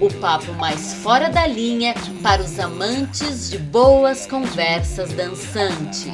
o papo mais fora da linha para os amantes de boas conversas dançantes.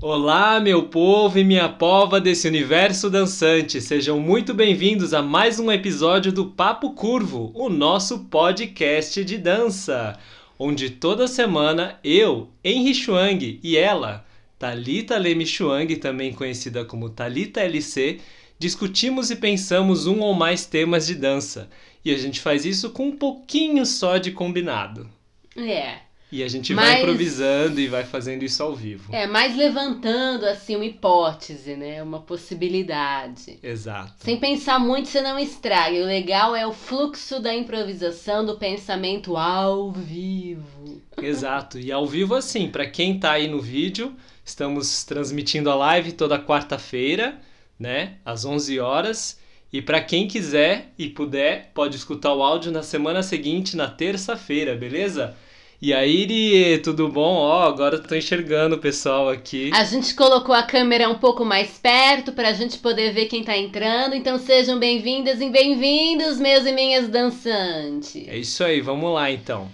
Olá, meu povo e minha pova desse universo dançante. Sejam muito bem-vindos a mais um episódio do Papo Curvo, o nosso podcast de dança, onde toda semana eu, Henry Chuang, e ela, Talita Leme Chuang, também conhecida como Talita LC, discutimos e pensamos um ou mais temas de dança. E a gente faz isso com um pouquinho só de combinado. É. E a gente Mas- vai improvisando e vai fazendo isso ao vivo. É, mais levantando assim uma hipótese, né? Uma possibilidade. Exato. Sem pensar muito, você não estraga. O legal é o fluxo da improvisação, do pensamento ao vivo. Exato. E ao vivo assim, pra quem tá aí no vídeo, estamos transmitindo a live toda quarta-feira, né, às 11 horas. E pra quem quiser e puder, pode escutar o áudio na semana seguinte, na terça-feira, beleza? E aí, Iri, tudo bom? Ó, agora tô enxergando o pessoal aqui. A gente colocou a câmera um pouco mais perto pra gente poder ver quem tá entrando. Então sejam bem-vindas e bem-vindos, meus e minhas dançantes. É isso aí, vamos lá então.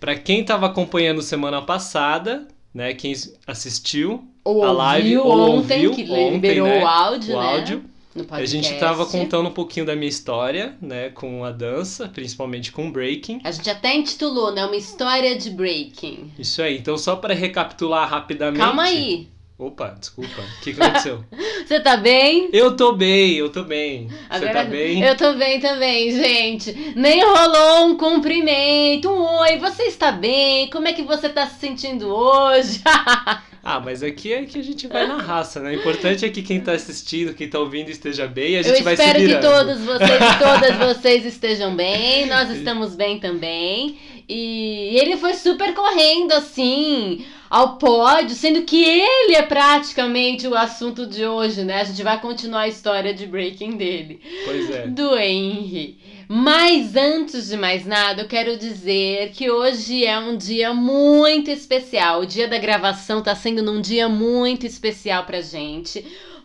Pra quem tava acompanhando semana passada, né, quem assistiu Ou a live ouviu ou ontem, ouviu que ontem, liberou né, o áudio, o né? áudio, A gente tava contando um pouquinho da minha história, né, com a dança, principalmente com o breaking. A gente até intitulou, né? Uma história de breaking. Isso aí. Então, só para recapitular rapidamente. Calma aí. Opa, desculpa. O que, que aconteceu? Você tá bem? eu tô bem, eu tô bem. Você tá bem? Eu tô bem também, gente. Nem rolou um cumprimento, um oi, você está bem? Como é que você tá se sentindo hoje? Ah, mas aqui é que a gente vai na raça, né? O importante é que quem tá assistindo, quem tá ouvindo esteja bem e a Eu gente vai se espero que todos vocês e todas vocês estejam bem. Nós estamos bem também. E ele foi super correndo assim ao pódio, sendo que ele é praticamente o assunto de hoje, né? A gente vai continuar a história de breaking dele. Pois é. do Henry. Mas antes de mais nada, eu quero dizer que hoje é um dia muito especial. O dia da gravação tá sendo num dia muito especial pra gente.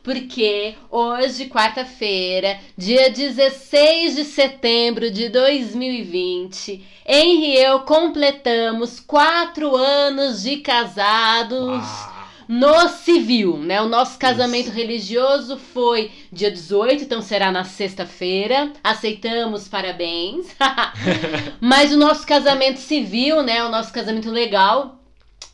Porque hoje, quarta-feira, dia 16 de setembro de 2020, Henry e eu completamos quatro anos de casados Uau. no civil, né? O nosso casamento religioso foi dia 18, então será na sexta-feira. Aceitamos, parabéns. Mas o nosso casamento civil, né? O nosso casamento legal.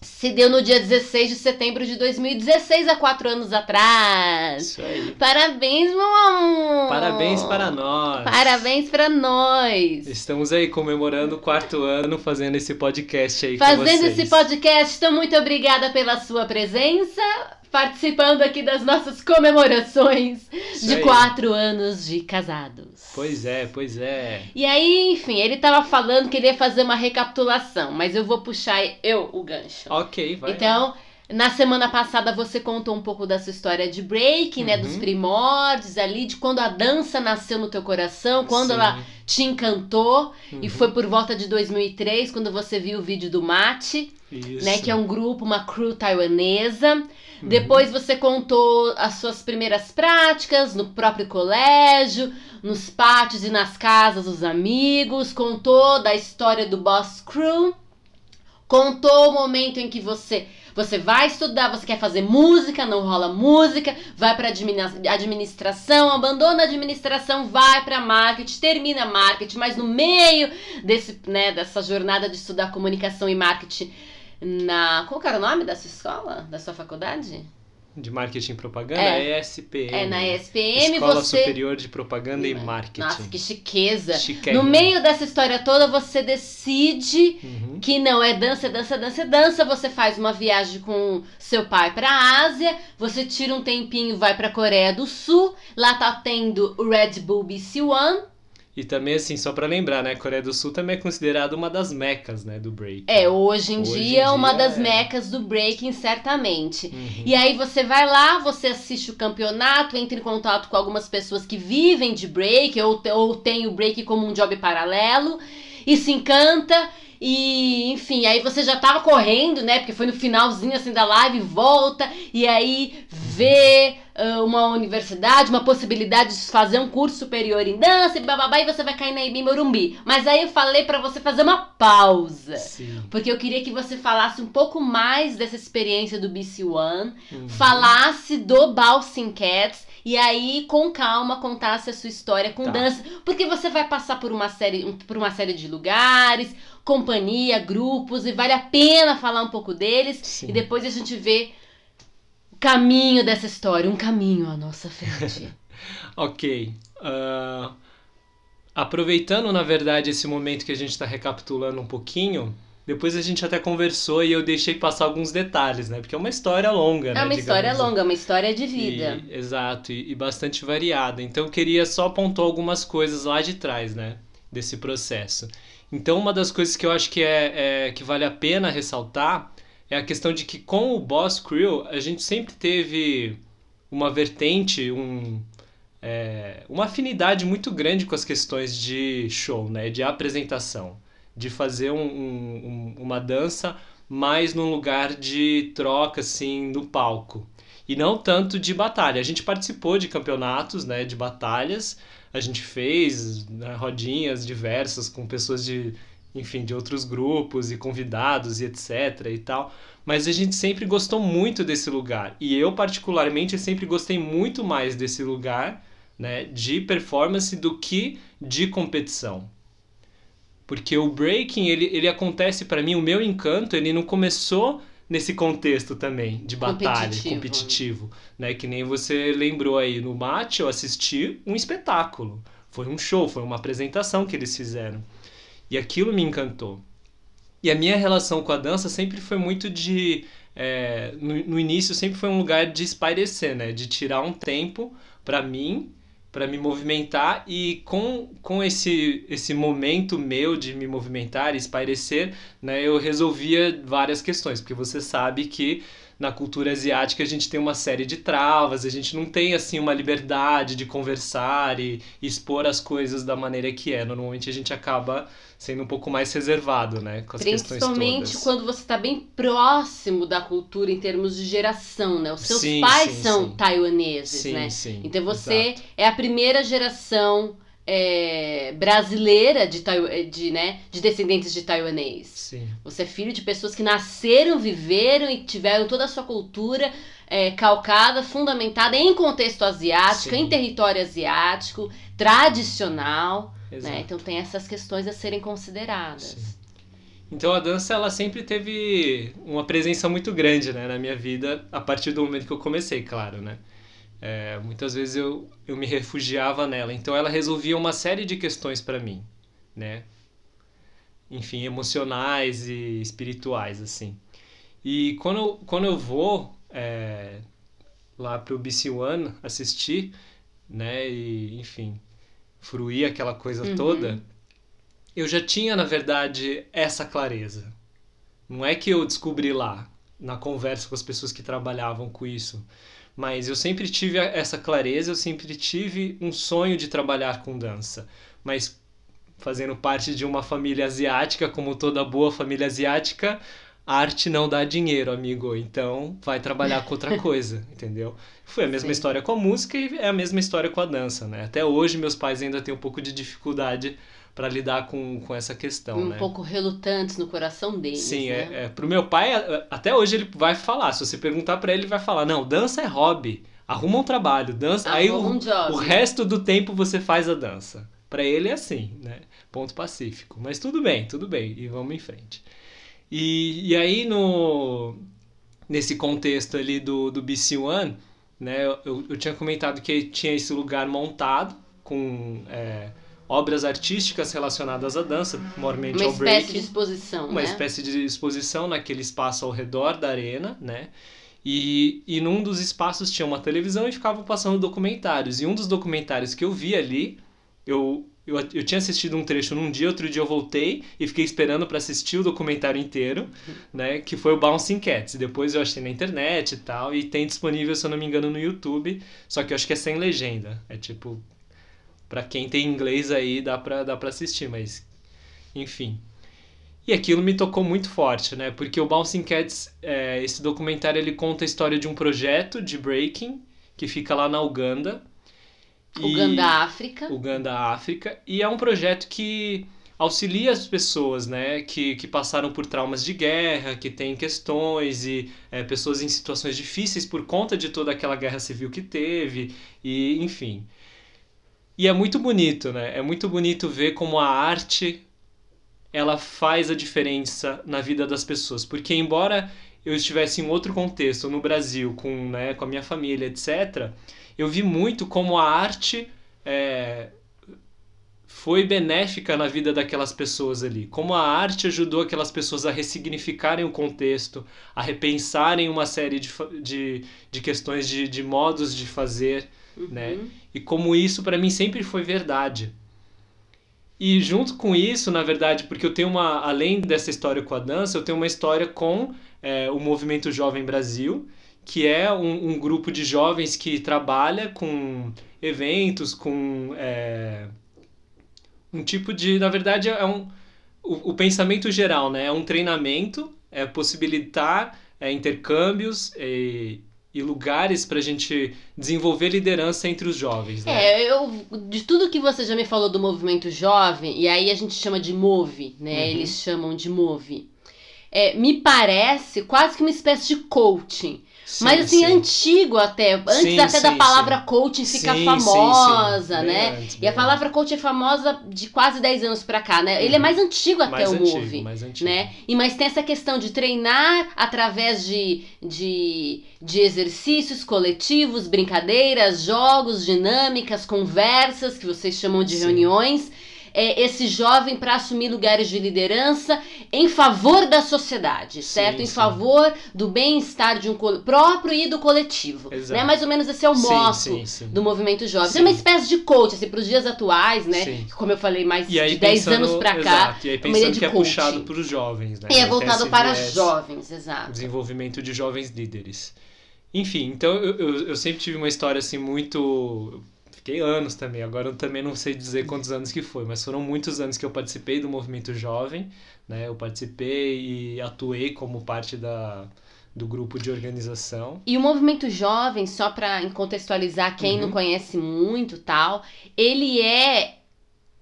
Se deu no dia 16 de setembro de 2016, há quatro anos atrás. Isso aí. Parabéns, meu amor! Parabéns para nós. Parabéns pra nós! Estamos aí comemorando o quarto ano fazendo esse podcast aí com Fazendo esse podcast, então muito obrigada pela sua presença, participando aqui das nossas comemorações Isso de aí. quatro anos de casados. Pois é, pois é. E aí, enfim, ele tava falando que ele ia fazer uma recapitulação, mas eu vou puxar eu o gancho. Ok, vai. Então, na semana passada você contou um pouco da sua história de breaking, né, Uhum. dos primórdios ali, de quando a dança nasceu no teu coração, quando Sim. ela te encantou, e Uhum. foi por volta de 2003, quando você viu o vídeo do Mate Isso. né? Que é um grupo, uma crew taiwanesa. Uhum. Depois você contou as suas primeiras práticas no próprio colégio, nos pátios e nas casas dos amigos. Contou da história do Boss Crew. Contou o momento em que você você vai estudar, você quer fazer música, não rola música, vai para administração, abandona a administração, vai para marketing, termina marketing, mas no meio desse, né, dessa jornada de estudar comunicação e marketing na. Qual era o nome da sua escola? Da sua faculdade? De marketing e propaganda É. é ESPM. É, na ESPM Escola você. Superior de Propaganda e Marketing. Nossa, que chiqueza. Chiquérrimo. No meio dessa história toda, você decide Uhum. que não é dança, é dança, é dança, é dança. Você faz uma viagem com seu pai pra Ásia, você tira um tempinho, vai pra Coreia do Sul. Lá tá tendo o Red Bull BC One. E também, assim, só para lembrar, né? A Coreia do Sul também é considerada uma das mecas, né? Do break. É, hoje em Hoje dia, em uma dia das é. mecas do breaking, certamente. Uhum. E aí você vai lá, você assiste o campeonato, entra em contato com algumas pessoas que vivem de break ou, ou tem o break como um job paralelo e se encanta. E, enfim, aí você já tava correndo, né? Porque foi no finalzinho assim da live, volta e aí vê ah, uma universidade, uma possibilidade de fazer um curso superior em dança e bababá, e você vai cair na Ibi Morumbi. Mas aí eu falei pra você fazer uma pausa. Sim. Porque eu queria que você falasse um pouco mais dessa experiência do BC One, Uhum. falasse do Bouncing Cats e aí com calma contasse a sua história com Tá. dança, porque você vai passar por uma série por uma série de lugares, companhia, grupos e vale a pena falar um pouco deles Sim. e depois a gente vê o caminho dessa história, um caminho à nossa frente. Ok. Ah, aproveitando, na verdade, esse momento que a gente está recapitulando um pouquinho, depois a gente até conversou e eu deixei passar alguns detalhes, né? Porque é uma história longa, né? é uma história assim. longa, uma história de vida. E- exato, e, e bastante variada. Então eu queria só apontar algumas coisas lá de trás, né? Desse processo. Então uma das coisas que eu acho que é, é- que vale a pena ressaltar é a questão de que com o Boss Crew a gente sempre teve uma vertente, um, é, uma afinidade muito grande com as questões de show, né? De apresentação, de fazer um- um- um- uma dança mais num lugar de troca, assim, no palco e não tanto de batalha. A gente participou de campeonatos, né, de batalhas, a gente fez né, rodinhas diversas com pessoas de, enfim, de outros grupos e convidados e etc e tal, mas a gente sempre gostou muito desse lugar. E eu particularmente sempre gostei muito mais desse lugar, né, de performance do que de competição. Porque o breaking, ele, ele acontece para mim, o meu encanto, ele não começou nesse contexto também de batalha, Competitivo. competitivo, né? Que nem você lembrou aí no match, eu assisti um espetáculo. Foi um show, foi uma apresentação que eles fizeram. E aquilo me encantou. E a minha relação com a dança sempre foi muito de. é, no, no início sempre foi um lugar de espairecer, né? De tirar um tempo para mim, para me movimentar e com, com esse, esse momento meu de me movimentar e espairecer, né? Eu resolvia várias questões, porque você sabe que na cultura asiática a gente tem uma série de travas, a gente não tem assim uma liberdade de conversar e, e expor as coisas da maneira que é. Normalmente a gente acaba sendo um pouco mais reservado, né, com as questões Principalmente quando você está bem próximo da cultura em termos de geração, né? Os seus Sim, pais sim, são sim. taiwaneses, sim, né? sim. Então você exato. é a primeira geração é, brasileira de, taiwa- de, né, de descendentes de taiwanês. Sim. Você é filho de pessoas que nasceram, viveram e tiveram toda a sua cultura é, calcada, fundamentada em contexto asiático, Sim. em território asiático, tradicional. Né? Então tem essas questões a serem consideradas. Sim. Então a dança ela sempre teve uma presença muito grande né, na minha vida a partir do momento que eu comecei, claro, né? É, muitas vezes eu, eu me refugiava nela. Então ela resolvia uma série de questões para mim, né? Enfim, emocionais e espirituais, assim. E quando eu, quando eu vou é, lá pro BC One assistir, né? E, enfim, fruir aquela coisa Uhum. toda, eu já tinha, na verdade, essa clareza. Não é que eu descobri lá, na conversa com as pessoas que trabalhavam com isso, mas eu sempre tive essa clareza, eu sempre tive um sonho de trabalhar com dança. Mas fazendo parte de uma família asiática, como toda boa família asiática, arte não dá dinheiro, amigo. Então vai trabalhar com outra coisa, entendeu? Foi a mesma Sim. história com a música e é a mesma história com a dança, né? Até hoje meus pais ainda têm um pouco de dificuldade para lidar com, com essa questão, um né? pouco relutantes no coração deles. Sim, né? é, é, pro meu pai, até hoje ele vai falar. Se você perguntar para ele, ele vai falar: não, dança é hobby. Arruma um trabalho, dança. aí Arruma o, um job. o resto do tempo você faz a dança. Para ele é assim, né? Ponto pacífico. Mas tudo bem, tudo bem. E vamos em frente. E, e aí, no, nesse contexto ali do, do BC One, né? Eu, eu tinha comentado que tinha esse lugar montado com é, obras artísticas relacionadas à dança, normalmente Uma ao espécie breaking de exposição, uma né? espécie de exposição naquele espaço ao redor da arena, né? E, e num dos espaços tinha uma televisão e ficavam passando documentários. E um dos documentários que eu vi ali, eu eu, eu tinha assistido um trecho num dia, outro dia eu voltei e fiquei esperando para assistir o documentário inteiro, né? Que foi o Bouncing Cats. Depois eu achei na internet e tal, e tem disponível, se eu não me engano, no YouTube. Só que eu acho que é sem legenda. É tipo. Pra quem tem inglês aí dá pra, dá pra assistir, mas. Enfim. E aquilo me tocou muito forte, né? Porque o Bouncing Cats, é, esse documentário, ele conta a história de um projeto de breaking que fica lá na Uganda Uganda, África. Uganda, África. E é um projeto que auxilia as pessoas, né, que, que passaram por traumas de guerra, que têm questões e é, pessoas em situações difíceis por conta de toda aquela guerra civil que teve e enfim. E é muito bonito, né? É muito bonito ver como a arte ela faz a diferença na vida das pessoas, porque embora eu estivesse em outro contexto, no Brasil, com, né, com a minha família, etc., eu vi muito como a arte é, foi benéfica na vida daquelas pessoas ali. Como a arte ajudou aquelas pessoas a ressignificarem o contexto, a repensarem uma série de, de, de questões de, de modos de fazer, uhum. né? E como isso para mim sempre foi verdade. E junto com isso, na verdade, porque eu tenho uma, além dessa história com a dança, eu tenho uma história com é, o Movimento Jovem Brasil, que é um, um, grupo de jovens que trabalha com eventos, com é, um tipo de, na verdade, é um o, o, pensamento geral, né? É um treinamento, é possibilitar é, intercâmbios e, e lugares para a gente desenvolver liderança entre os jovens. Né? É, eu, de tudo que você já me falou do movimento jovem, e aí a gente chama de MOVE, né? Uhum. Eles chamam de MOVE. É, me parece quase que uma espécie de coaching. Sim, Mas assim, sim. antigo até. Antes sim, até da palavra coaching ficar famosa, né? Antes, e a palavra coaching é famosa de quase 10 anos pra cá, né? Ele é uhum. mais antigo até mais o antigo, Move. Mais antigo. Né? E mas tem essa questão de treinar através de, de, de exercícios coletivos, brincadeiras, jogos, dinâmicas, conversas, que vocês chamam de reuniões é, esse jovem para assumir lugares de liderança em favor da sociedade, certo? Sim, em sim. favor do bem-estar de um próprio e do coletivo. Exato. Né? Mais ou menos esse é o sim, do movimento jovem. É uma espécie de coach, assim, para os dias atuais, né? Como eu falei, mais de 10 anos para cá. Exato. E aí pensando que é puxado para os jovens, né? E é voltado para jovens, exato. Desenvolvimento de jovens líderes. Enfim, então eu, eu, eu sempre tive uma história assim muito fiquei anos também. Agora eu também não sei dizer quantos anos que foi, mas foram muitos anos que eu participei do movimento jovem, né? Eu participei e atuei como parte da do grupo de organização. E o movimento jovem, só para contextualizar quem uhum. não conhece muito, tal, ele é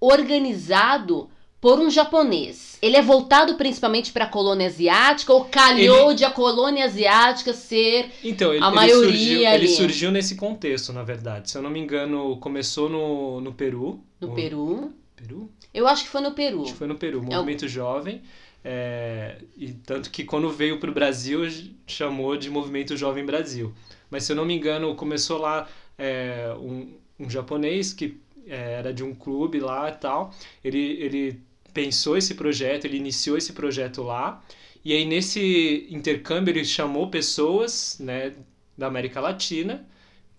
organizado por um japonês. Ele é voltado principalmente para a colônia asiática ou calhou ele... de a colônia asiática ser então, ele, a maioria ele surgiu, ali. ele surgiu nesse contexto, na verdade. Se eu não me engano, começou no, no Peru. No, Peru. Peru? Eu acho que foi no Peru. Acho que foi no Peru, movimento é o... jovem. É, e tanto que quando veio para o Brasil chamou de Movimento Jovem Brasil. Mas se eu não me engano, começou lá é, um, um japonês que é, era de um clube lá e tal. Ele, ele pensou esse projeto, ele iniciou esse projeto lá. E aí nesse intercâmbio ele chamou pessoas, né, da América Latina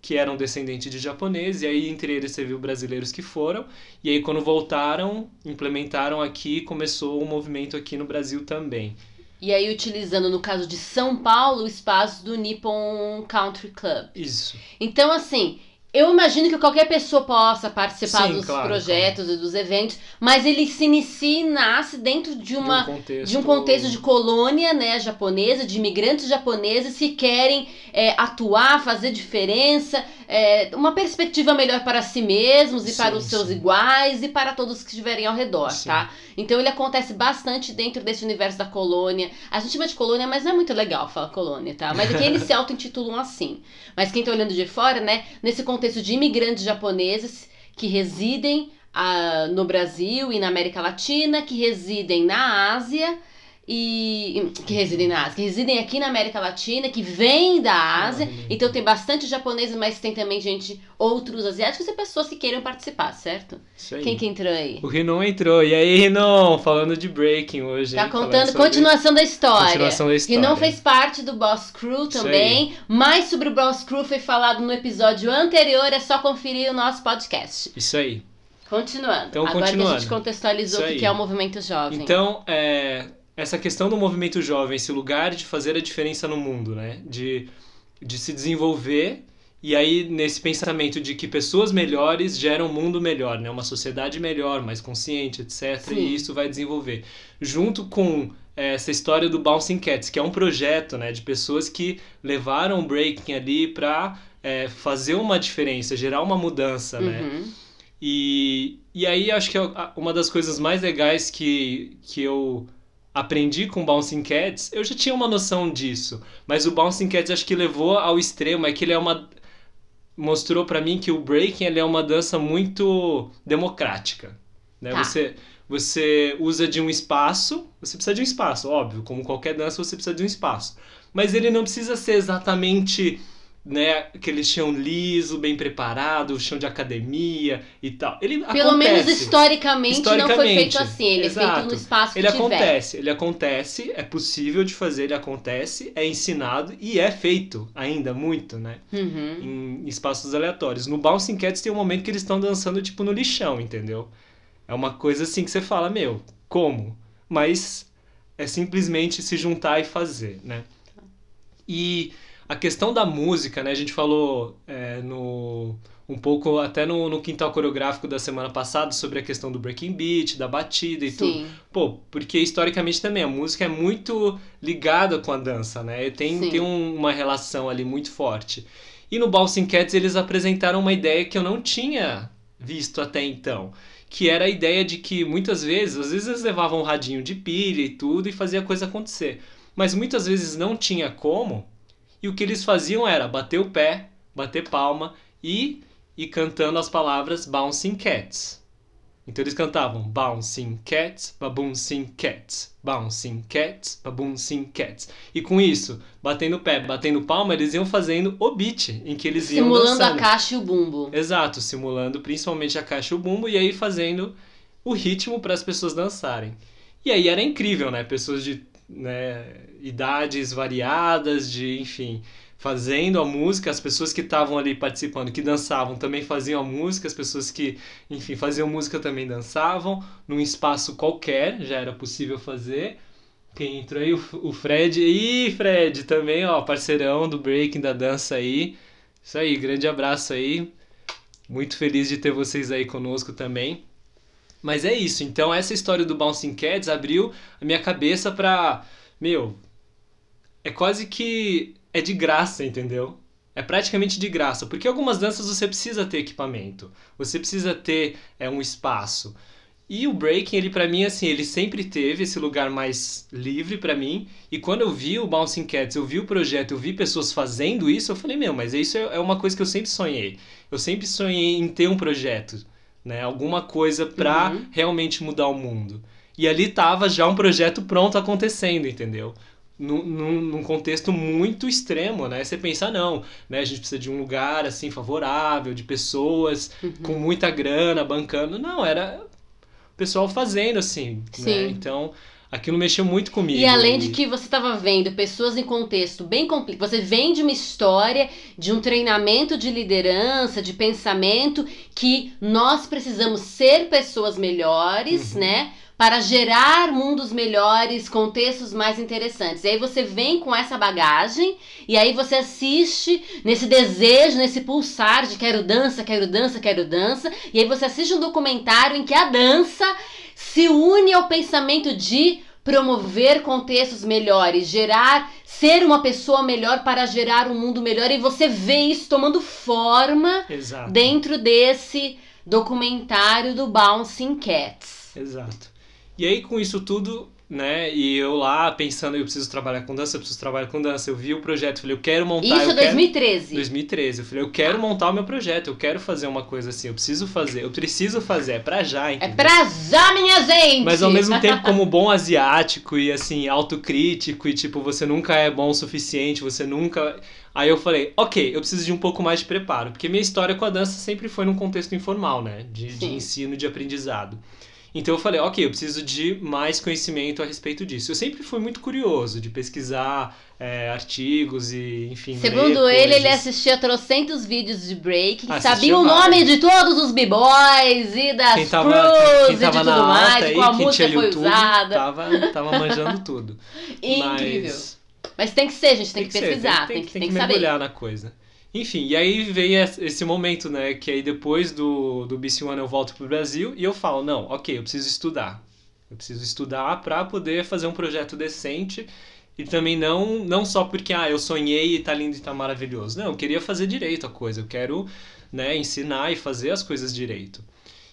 que eram descendentes de japoneses, e aí entre eles você viu brasileiros que foram, e aí quando voltaram, implementaram aqui, começou o um movimento aqui no Brasil também. E aí utilizando, no caso de São Paulo, o espaço do Nippon Country Club. Isso. Então, assim, eu imagino que qualquer pessoa possa participar Sim, dos claro, projetos claro. e dos eventos, mas ele se inicia e nasce dentro de, uma, de, um contexto... de um contexto de colônia né, japonesa, de imigrantes japoneses que querem é, atuar, fazer diferença, é, uma perspectiva melhor para si mesmos e sim, para os seus sim. iguais e para todos que estiverem ao redor, sim. tá? Então ele acontece bastante dentro desse universo da colônia. A gente chama de colônia, mas não é muito legal falar colônia, tá? Mas aqui eles se auto-intitulam assim. Mas quem tá olhando de fora, né? Nesse contexto de imigrantes japoneses que residem ah, no Brasil e na América Latina, que residem na Ásia e que residem na Ásia, que residem aqui na América Latina, que vêm da Ásia. Então tem bastante japoneses, mas tem também gente, outros asiáticos e pessoas que queiram participar, certo? Isso aí. Quem que entrou aí? O Rinon entrou. E aí, Rinon, falando de breaking hoje. Tá contando sobre... continuação da história. Continuação da história. Rinon fez parte do Boss Crew também. Mais sobre o Boss Crew foi falado no episódio anterior, é só conferir o nosso podcast. Isso aí. Continuando. Então, Agora que a continuando. gente contextualizou o que é o movimento jovem. Então, é, essa questão do movimento jovem, esse lugar de fazer a diferença no mundo, né? De, de se desenvolver e aí nesse pensamento de que pessoas melhores geram um mundo melhor, né? Uma sociedade melhor, mais consciente, etc. Sim. E isso vai desenvolver. Junto com é, essa história do Bouncing Cats, que é um projeto, né? De pessoas que levaram o breaking ali para fazer uma diferença, gerar uma mudança, né? Uhum. E, e aí acho que a- uma das coisas mais legais que, que eu aprendi com Bouncing Cats, eu já tinha uma noção disso, mas o Bouncing Cats acho que levou ao extremo, é que ele é uma mostrou pra mim que o breaking ele é uma dança muito democrática, né? Tá. Você você usa de um espaço, você precisa de um espaço, óbvio, como qualquer dança você precisa de um espaço, mas ele não precisa ser exatamente né, aquele chão liso, bem preparado, o chão de academia e tal. Ele Pelo acontece. menos historicamente, não foi Historicamente, feito assim. Ele é feito exato. no espaço que Ele tiver. acontece, ele acontece, é possível de fazer, ele acontece, é ensinado e é feito ainda muito, né? Uhum. Em espaços aleatórios. No Bouncing Cats tem um momento que eles estão dançando tipo no lixão, entendeu? É uma coisa assim que você fala, meu, como? Mas é simplesmente se juntar e fazer, né? E a questão da música, né? A gente falou é, no um pouco até no, no quintal coreográfico da semana passada sobre a questão do breaking beat, da batida e tudo. Sim. Pô, porque historicamente também a música é muito ligada com a dança, né? Tem, Sim. tem um- uma relação ali muito forte. E no Bouncing Cats eles apresentaram uma ideia que eu não tinha visto até então. Que era a ideia de que muitas vezes, às vezes eles levavam um radinho de pilha e tudo e fazia a coisa acontecer. Mas muitas vezes não tinha como. E o que eles faziam era bater o pé, bater palma e ir cantando as palavras Bouncing Cats. Então eles cantavam Bouncing Cats, Babouncing Cats, Bouncing Cats, Babouncing Cats. E com isso, batendo o pé, batendo palma, eles iam fazendo o beat em que eles iam Simulando a caixa e o bumbo. Exato, simulando principalmente a caixa e o bumbo e aí fazendo o ritmo para as pessoas dançarem. E aí era incrível, né? Pessoas de né, idades variadas, de enfim, fazendo a música, as pessoas que estavam ali participando, que dançavam, também faziam a música, as pessoas que, enfim, faziam música também dançavam, num espaço qualquer, já era possível fazer. Quem entrou aí? O, Fred. Ih, Fred, também, ó, parceirão do breaking, da dança aí. Isso aí, grande abraço aí. Muito feliz de ter vocês aí conosco também. Mas é isso, então essa história do Bouncing Cats abriu a minha cabeça pra. Meu, é quase que. É de graça, entendeu? É praticamente de graça, porque algumas danças você precisa ter equipamento, você precisa ter é, um espaço. E o breaking, ele para mim, assim, ele sempre teve esse lugar mais livre para mim. E quando eu vi o Bouncing Cats, eu vi o projeto, eu vi pessoas fazendo isso, eu falei, meu, mas isso é é uma coisa que eu sempre sonhei. Eu sempre sonhei em ter um projeto, né? Alguma coisa pra Uhum. realmente mudar o mundo. E ali tava já um projeto pronto acontecendo, entendeu? Num, num, num contexto muito extremo, né? Você pensa, não, né? A gente precisa de um lugar, assim, favorável, de pessoas Uhum. com muita grana, bancando. Não, era o pessoal fazendo, assim, né? Sim. Então, aquilo mexeu muito comigo. E além de que você estava vendo pessoas em contexto bem complicado, você vem de uma história, de um treinamento de liderança, de pensamento, que nós precisamos ser pessoas melhores, Uhum. né? Para gerar mundos melhores, contextos mais interessantes. E aí você vem com essa bagagem, e aí você assiste nesse desejo, nesse pulsar de quero dança, quero dança, quero dança, e aí você assiste um documentário em que a dança se une ao pensamento de promover contextos melhores, gerar, ser uma pessoa melhor para gerar um mundo melhor e você vê isso tomando forma Exato. dentro desse documentário do Bouncing Cats. Exato. E aí, com isso tudo, né? E eu lá pensando, eu preciso trabalhar com dança, eu preciso trabalhar com dança. Eu vi o projeto, falei, eu quero montar. Isso eu é quero... 2013. 2013. Eu falei, eu quero montar o meu projeto, eu quero fazer uma coisa assim, eu preciso fazer, eu preciso fazer, é pra já, É entendeu? pra já, minha gente! Mas ao mesmo tempo, como bom asiático e assim, autocrítico, e tipo, você nunca é bom o suficiente, você nunca. Aí eu falei, ok, eu preciso de um pouco mais de preparo, porque minha história com a dança sempre foi num contexto informal, né? De, de ensino, de aprendizado. Então eu falei, ok, eu preciso de mais conhecimento a respeito disso. Eu sempre fui muito curioso de pesquisar é, artigos e, enfim. Segundo ele, coisas. ele assistia trocentos vídeos de breaking, Assistia sabia o nome de todos os b-boys e das Quem tava, crews quem e de tudo mais, aí, qual quem música foi YouTube, usada. tava, tava manjando tudo. Incrível. Mas Mas tem que ser, a gente tem, que, ser, pesquisar, tem, tem, que, tem tem que que saber. mergulhar na coisa. Enfim, e aí veio esse momento, né? Que aí depois do, do BC One eu volto pro Brasil e eu falo, não, ok, eu preciso estudar. Eu preciso estudar para poder fazer um projeto decente e também não, não só porque, ah, eu sonhei e tá lindo e tá maravilhoso. Não, eu queria fazer direito a coisa, eu quero, né, ensinar e fazer as coisas direito.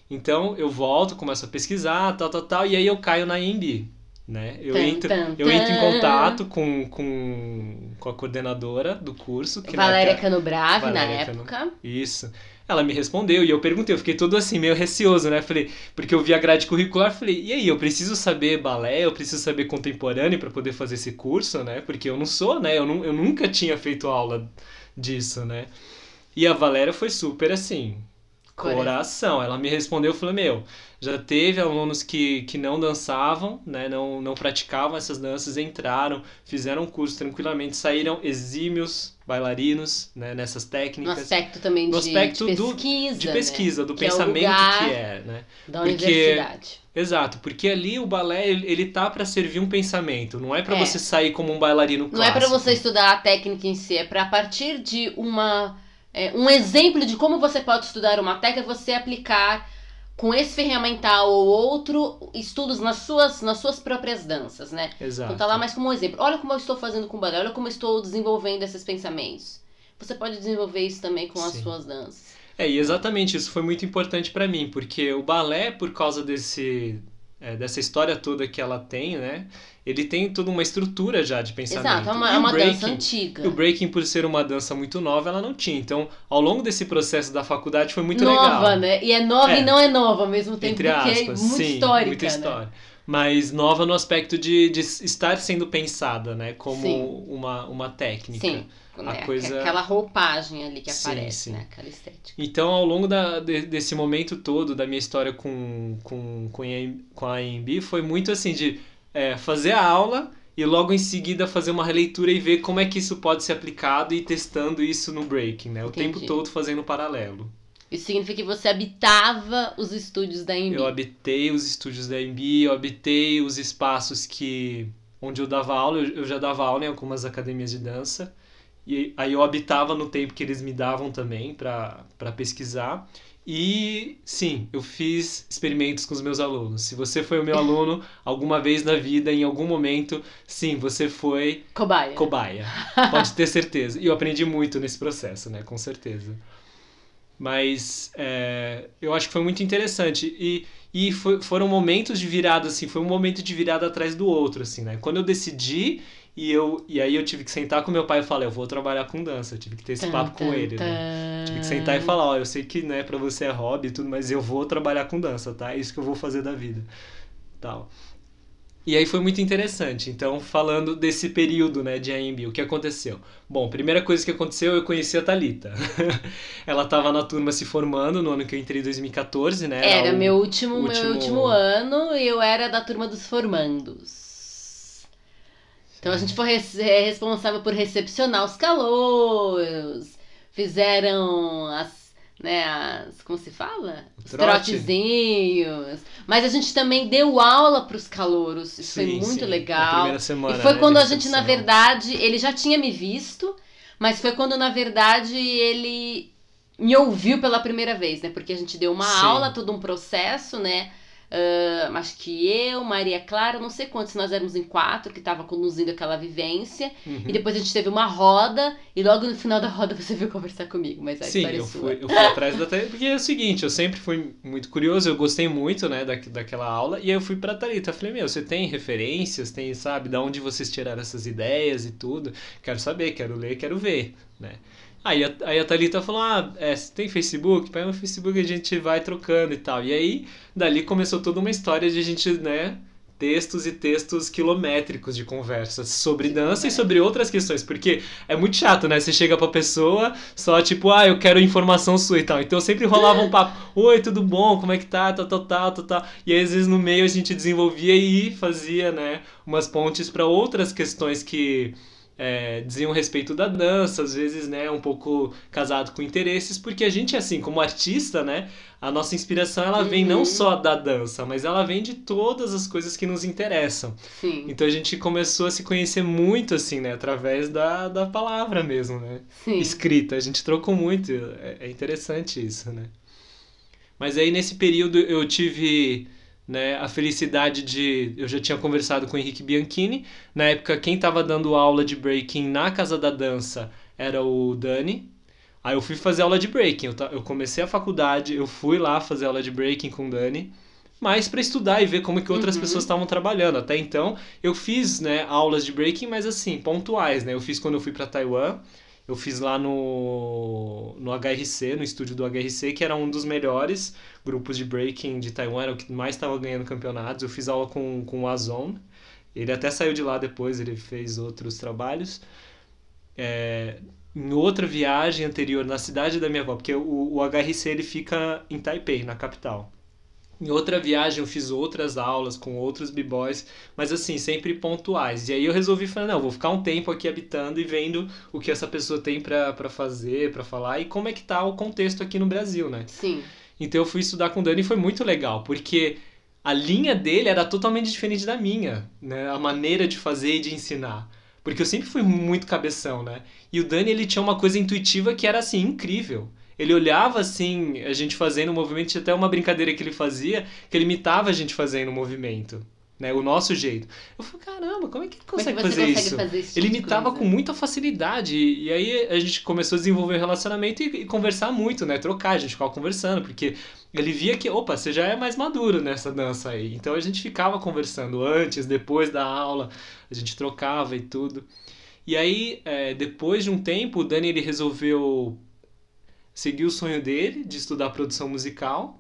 Então eu volto, começo a pesquisar, tal, tal, tal, e aí eu caio na IMB, né? Eu, Tan, entro, tan, eu entro em contato com, com, com a coordenadora do curso. Que Valéria época- Canobrave, na Cano- época. Isso. Ela me respondeu e eu perguntei, eu fiquei todo assim, meio receoso, né? Falei, porque eu vi a grade curricular, falei, e aí, eu preciso saber balé, eu preciso saber contemporâneo para poder fazer esse curso, né? Porque eu não sou, né? Eu, não, eu nunca tinha feito aula disso, né? E a Valéria foi super assim, coração. Ela me respondeu, falou, meu, já teve alunos que, que não dançavam, né? Não, não praticavam essas danças, entraram, fizeram o curso tranquilamente, saíram exímios bailarinos, né? Nessas No técnicas aspecto também No de, aspecto de do- pesquisa. de né? pesquisa, do Que é pensamento lugar que é, né? Da Porque- universidade. Exato, porque ali o balé ele, tá para servir um pensamento, não é para É. você sair como um bailarino Não é clássico. pra você estudar a técnica em si, é pra a partir de uma é, um exemplo de como você pode estudar uma técnica, você aplicar com esse ferramental ou outro estudos nas suas, nas suas próprias danças, né? Exato. Então tá lá mais como um exemplo. Olha como eu estou fazendo com o balé, olha como eu estou desenvolvendo esses pensamentos. Você pode desenvolver isso também com as Sim. suas danças. É, e exatamente isso foi muito importante para mim, porque o balé, por causa desse é, dessa história toda que ela tem, né? Ele tem toda uma estrutura já de pensamento. Exato, é uma, é uma breaking- dança antiga. E o breaking, por ser uma dança muito nova, ela não tinha. Então, ao longo desse processo da faculdade, foi muito nova, legal. né? E é nova É. e não é nova ao mesmo tempo, Entre porque aspas, é muito sim, histórica, muita né? história. Mas nova no aspecto de, de estar sendo pensada, né? Como Sim. uma, uma técnica. Sim, né? coisa- aquela roupagem ali que Sim, aparece, sim. né? Aquela estética. Então, ao longo da, de- desse momento todo da minha história com, com, com, a, AM com a AMB, foi muito assim de é, fazer a aula e logo em seguida fazer uma releitura e ver como é que isso pode ser aplicado e testando isso no breaking, né? O Entendi. tempo todo fazendo paralelo. Isso significa que você habitava os estúdios da Embi. Eu habitei os estúdios da AMB, eu habitei os espaços que onde eu dava aula, eu, eu já dava aula em algumas academias de dança. E aí eu habitava no tempo que eles me davam também para pesquisar. E sim, eu fiz experimentos com os meus alunos. Se você foi o meu aluno alguma vez na vida, em algum momento, sim, você foi Cobaia. cobaia. Pode ter certeza. E eu aprendi muito nesse processo, né? Com certeza. Mas é, eu acho que foi muito interessante. E, e foi- foram momentos de virada, assim, foi um momento de virada atrás do outro, assim, né? Quando eu decidi, e, eu, e aí eu tive que sentar com meu pai e falar, eu vou trabalhar com dança. Eu tive que ter esse Tan, papo com tan, ele, né? tan. Tive que sentar e falar, ó, eu sei que, né, pra você é hobby e tudo, mas eu vou trabalhar com dança, tá? É isso que eu vou fazer da vida. Tal. E aí foi muito interessante. Então, falando desse período, né, de AMB, o que aconteceu? Bom, primeira coisa que aconteceu, eu conheci a Thalita. Ela estava na turma se formando no ano que eu entrei em 2014, né? Era o- meu último, último- meu último ano e eu era da turma dos formandos. Então a gente foi é, responsável por recepcionar os calouros, fizeram as, né, as, como se fala? Os trote. trotezinhos. Mas a gente também deu aula para os calouros, isso foi Sim, muito sim, na legal. primeira semana, E foi né, quando a gente, na verdade, ele já tinha me visto, mas foi quando, na verdade, ele me ouviu pela primeira vez, né? Porque a gente deu uma Sim. aula, todo um processo, né? Ah, acho que eu, Maria Clara, não sei quantos, nós éramos em quatro que tava conduzindo aquela vivência. Uhum. E depois a gente teve uma roda, e logo no final da roda você veio conversar comigo, mas Sim, é eu fui, eu fui atrás da Thalita, porque é o seguinte, eu sempre fui muito curioso, eu gostei muito, né, da, daquela aula, e aí eu fui pra Thalita, falei, meu, você tem referências, tem, sabe, da onde vocês tiraram essas ideias e tudo, quero saber, quero ler, quero ver, né. Aí a, aí a Thalita falou, ah, é, você tem Facebook? Pega no Facebook a gente vai trocando e tal, e aí, dali começou toda uma história de a gente, né, textos e textos quilométricos de conversas sobre dança e sobre outras questões, porque é muito chato, né? Você chega pra pessoa só tipo, ah, eu quero informação sua e tal. Então sempre rolava um papo, oi, tudo bom? Como é que tá? Tal, tal, tal, tal, tal. E aí às vezes no meio a gente desenvolvia e fazia, né, umas pontes para outras questões que é, diziam respeito da dança, às vezes, né, um pouco casado com interesses, porque a gente, assim, como artista, né, a nossa inspiração, ela vem não uhum. só da dança, mas ela vem de todas as coisas que nos interessam. Sim. Então a gente começou a se conhecer muito, assim, né, através da, da palavra mesmo, né, Sim. escrita. A gente trocou muito, é, é interessante isso, né. Mas aí, nesse período, eu tive né, a felicidade de. Eu já tinha conversado com o Henrique Bianchini. Na época, quem estava dando aula de breaking na Casa da Dança era o Dani. Aí eu fui fazer aula de breaking. Eu, eu comecei a faculdade, eu fui lá fazer aula de breaking com o Dani, mas para estudar e ver como que outras uhum. pessoas estavam trabalhando. Até então, eu fiz né, aulas de breaking, mas assim, pontuais. Né? Eu fiz quando eu fui para Taiwan. Eu fiz lá no, no HRC, no estúdio do HRC, que era um dos melhores grupos de breaking de Taiwan, era o que mais estava ganhando campeonatos. Eu fiz aula com, com o Azon. Ele até saiu de lá depois, ele fez outros trabalhos. É, em outra viagem anterior, na cidade da minha avó, porque o, o HRC ele fica em Taipei, na capital. Em outra viagem eu fiz outras aulas com outros b-boys, mas assim, sempre pontuais. E aí eu resolvi falar, não, vou ficar um tempo aqui habitando e vendo o que essa pessoa tem para fazer, para falar e como é que tá o contexto aqui no Brasil, né? Sim. Então eu fui estudar com o Dani e foi muito legal, porque a linha dele era totalmente diferente da minha, né? A maneira de fazer e de ensinar. Porque eu sempre fui muito cabeção, né? E o Dani, ele tinha uma coisa intuitiva que era, assim, incrível ele olhava assim, a gente fazendo o movimento, tinha até uma brincadeira que ele fazia, que ele imitava a gente fazendo o movimento. Né, o nosso jeito. Eu falei, caramba, como é que ele consegue, é que fazer, consegue isso? fazer isso? Ele imitava com muita facilidade. E, e, aí a gente começou a desenvolver um relacionamento e, e, conversar muito, né? Trocar, a gente ficava conversando, porque ele via que, opa, você já é mais maduro nessa dança aí. Então a gente ficava conversando antes, depois da aula, a gente trocava e tudo. E aí, é, depois de um tempo, o Dani ele resolveu seguiu o sonho dele de estudar produção musical.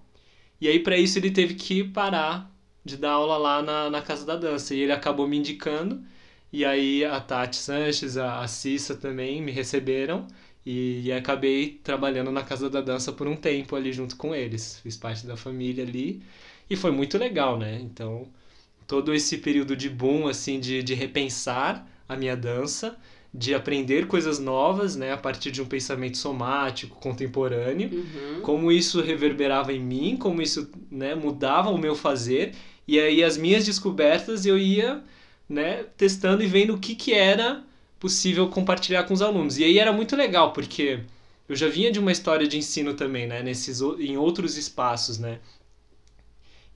E aí, para isso, ele teve que parar de dar aula lá na, na Casa da Dança. E ele acabou me indicando. E aí, a Tati Sanches, a, a Cissa também me receberam. E, e acabei trabalhando na Casa da Dança por um tempo ali junto com eles. Fiz parte da família ali. E foi muito legal, né? Então, todo esse período de boom, assim, de, de repensar a minha dança de aprender coisas novas, né, a partir de um pensamento somático, contemporâneo, uhum. como isso reverberava em mim, como isso, né, mudava o meu fazer, e aí as minhas descobertas eu ia, né, testando e vendo o que que era possível compartilhar com os alunos. E aí era muito legal, porque eu já vinha de uma história de ensino também, né, nesses em outros espaços, né?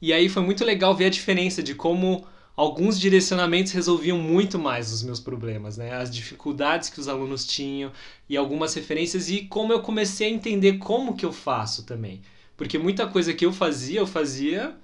E aí foi muito legal ver a diferença de como alguns direcionamentos resolviam muito mais os meus problemas, né? As dificuldades que os alunos tinham e algumas referências e como eu comecei a entender como que eu faço também. Porque muita coisa que eu fazia, eu fazia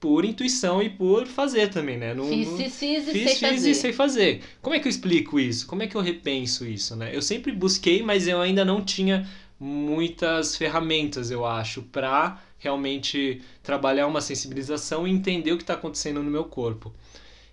por intuição e por fazer também, né? No, fiz, fiz, fiz, e fiz, sei fiz fazer. e sei fazer. Como é que eu explico isso? Como é que eu repenso isso, né? Eu sempre busquei, mas eu ainda não tinha muitas ferramentas, eu acho, para realmente trabalhar uma sensibilização e entender o que está acontecendo no meu corpo.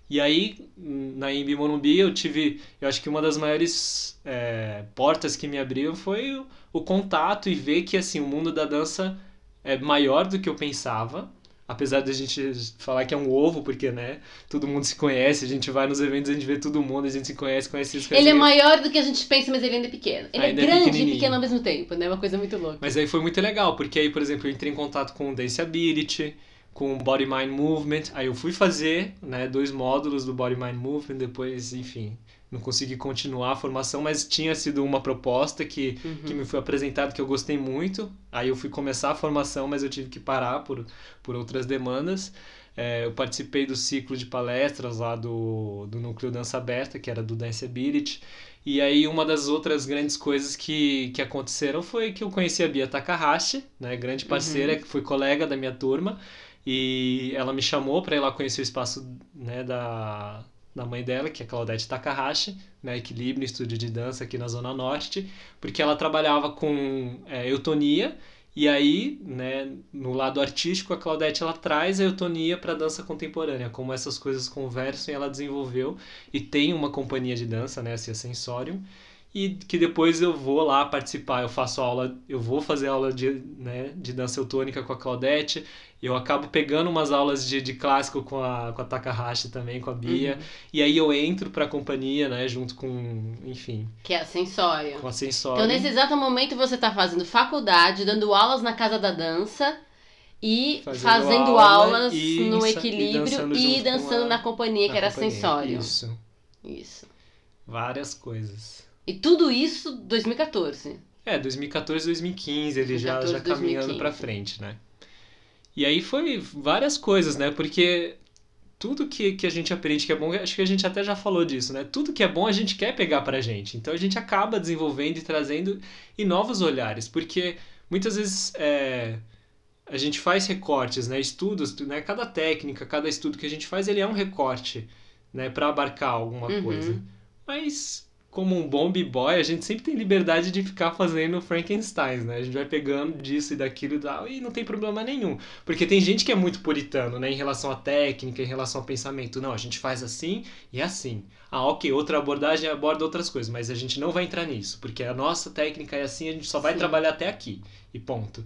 E aí, na Imbi Morumbi, eu tive, eu acho que uma das maiores é, portas que me abriu foi o, o contato e ver que assim o mundo da dança é maior do que eu pensava apesar de a gente falar que é um ovo, porque, né, todo mundo se conhece, a gente vai nos eventos, a gente vê todo mundo, a gente se conhece, conhece isso. Ele é maior do que a gente pensa, mas ele ainda é pequeno. Ele é ainda é grande é e pequeno ao mesmo tempo, né? Uma coisa muito louca. Mas aí foi muito legal, porque aí, por exemplo, eu entrei em contato com o Dance Ability, com o Body Mind Movement, aí eu fui fazer, né, dois módulos do Body Mind Movement, depois, enfim, não consegui continuar a formação, mas tinha sido uma proposta que, uhum. que me foi apresentada que eu gostei muito. Aí eu fui começar a formação, mas eu tive que parar por, por outras demandas. É, eu participei do ciclo de palestras lá do, do Núcleo Dança Aberta, que era do Dance Ability. E aí uma das outras grandes coisas que, que aconteceram foi que eu conheci a Bia Takahashi, né, grande parceira, uhum. que foi colega da minha turma. E ela me chamou para ir lá conhecer o espaço né, da, da mãe dela, que é Claudete Takahashi, né, Equilíbrio, estúdio de dança aqui na Zona Norte, porque ela trabalhava com é, eutonia E aí, né, no lado artístico, a Claudete ela traz a eutonia para a dança contemporânea, como essas coisas conversam e ela desenvolveu e tem uma companhia de dança, né, assim, a Sensorium, e que depois eu vou lá participar, eu faço aula, eu vou fazer aula de, né, de dança eutônica com a Claudete, eu acabo pegando umas aulas de, de clássico com a, com a Takahashi também, com a Bia, uhum. e aí eu entro pra companhia, né, junto com, enfim... Que é a Sensório. Com a Sensório. Então nesse exato momento você tá fazendo faculdade, dando aulas na Casa da Dança e fazendo, fazendo aula aulas e, no equilíbrio e dançando, e dançando na companhia, que era companhia. Sensório. Isso. Isso. Várias coisas. E tudo isso 2014. É, 2014, 2015, ele 2014, já, já caminhando 2015. pra frente, né? E aí foi várias coisas, né? Porque tudo que, que a gente aprende que é bom, acho que a gente até já falou disso, né? Tudo que é bom a gente quer pegar pra gente. Então a gente acaba desenvolvendo e trazendo e novos olhares, porque muitas vezes é, a gente faz recortes, né? Estudos, né? Cada técnica, cada estudo que a gente faz, ele é um recorte, né? Para abarcar alguma uhum. coisa. Mas como um bom b-boy, a gente sempre tem liberdade de ficar fazendo Frankenstein, né? A gente vai pegando disso e daquilo e tal, e não tem problema nenhum. Porque tem gente que é muito puritano, né? Em relação à técnica, em relação ao pensamento. Não, a gente faz assim e assim. Ah, ok, outra abordagem aborda outras coisas, mas a gente não vai entrar nisso, porque a nossa técnica é assim, a gente só vai Sim. trabalhar até aqui, e ponto.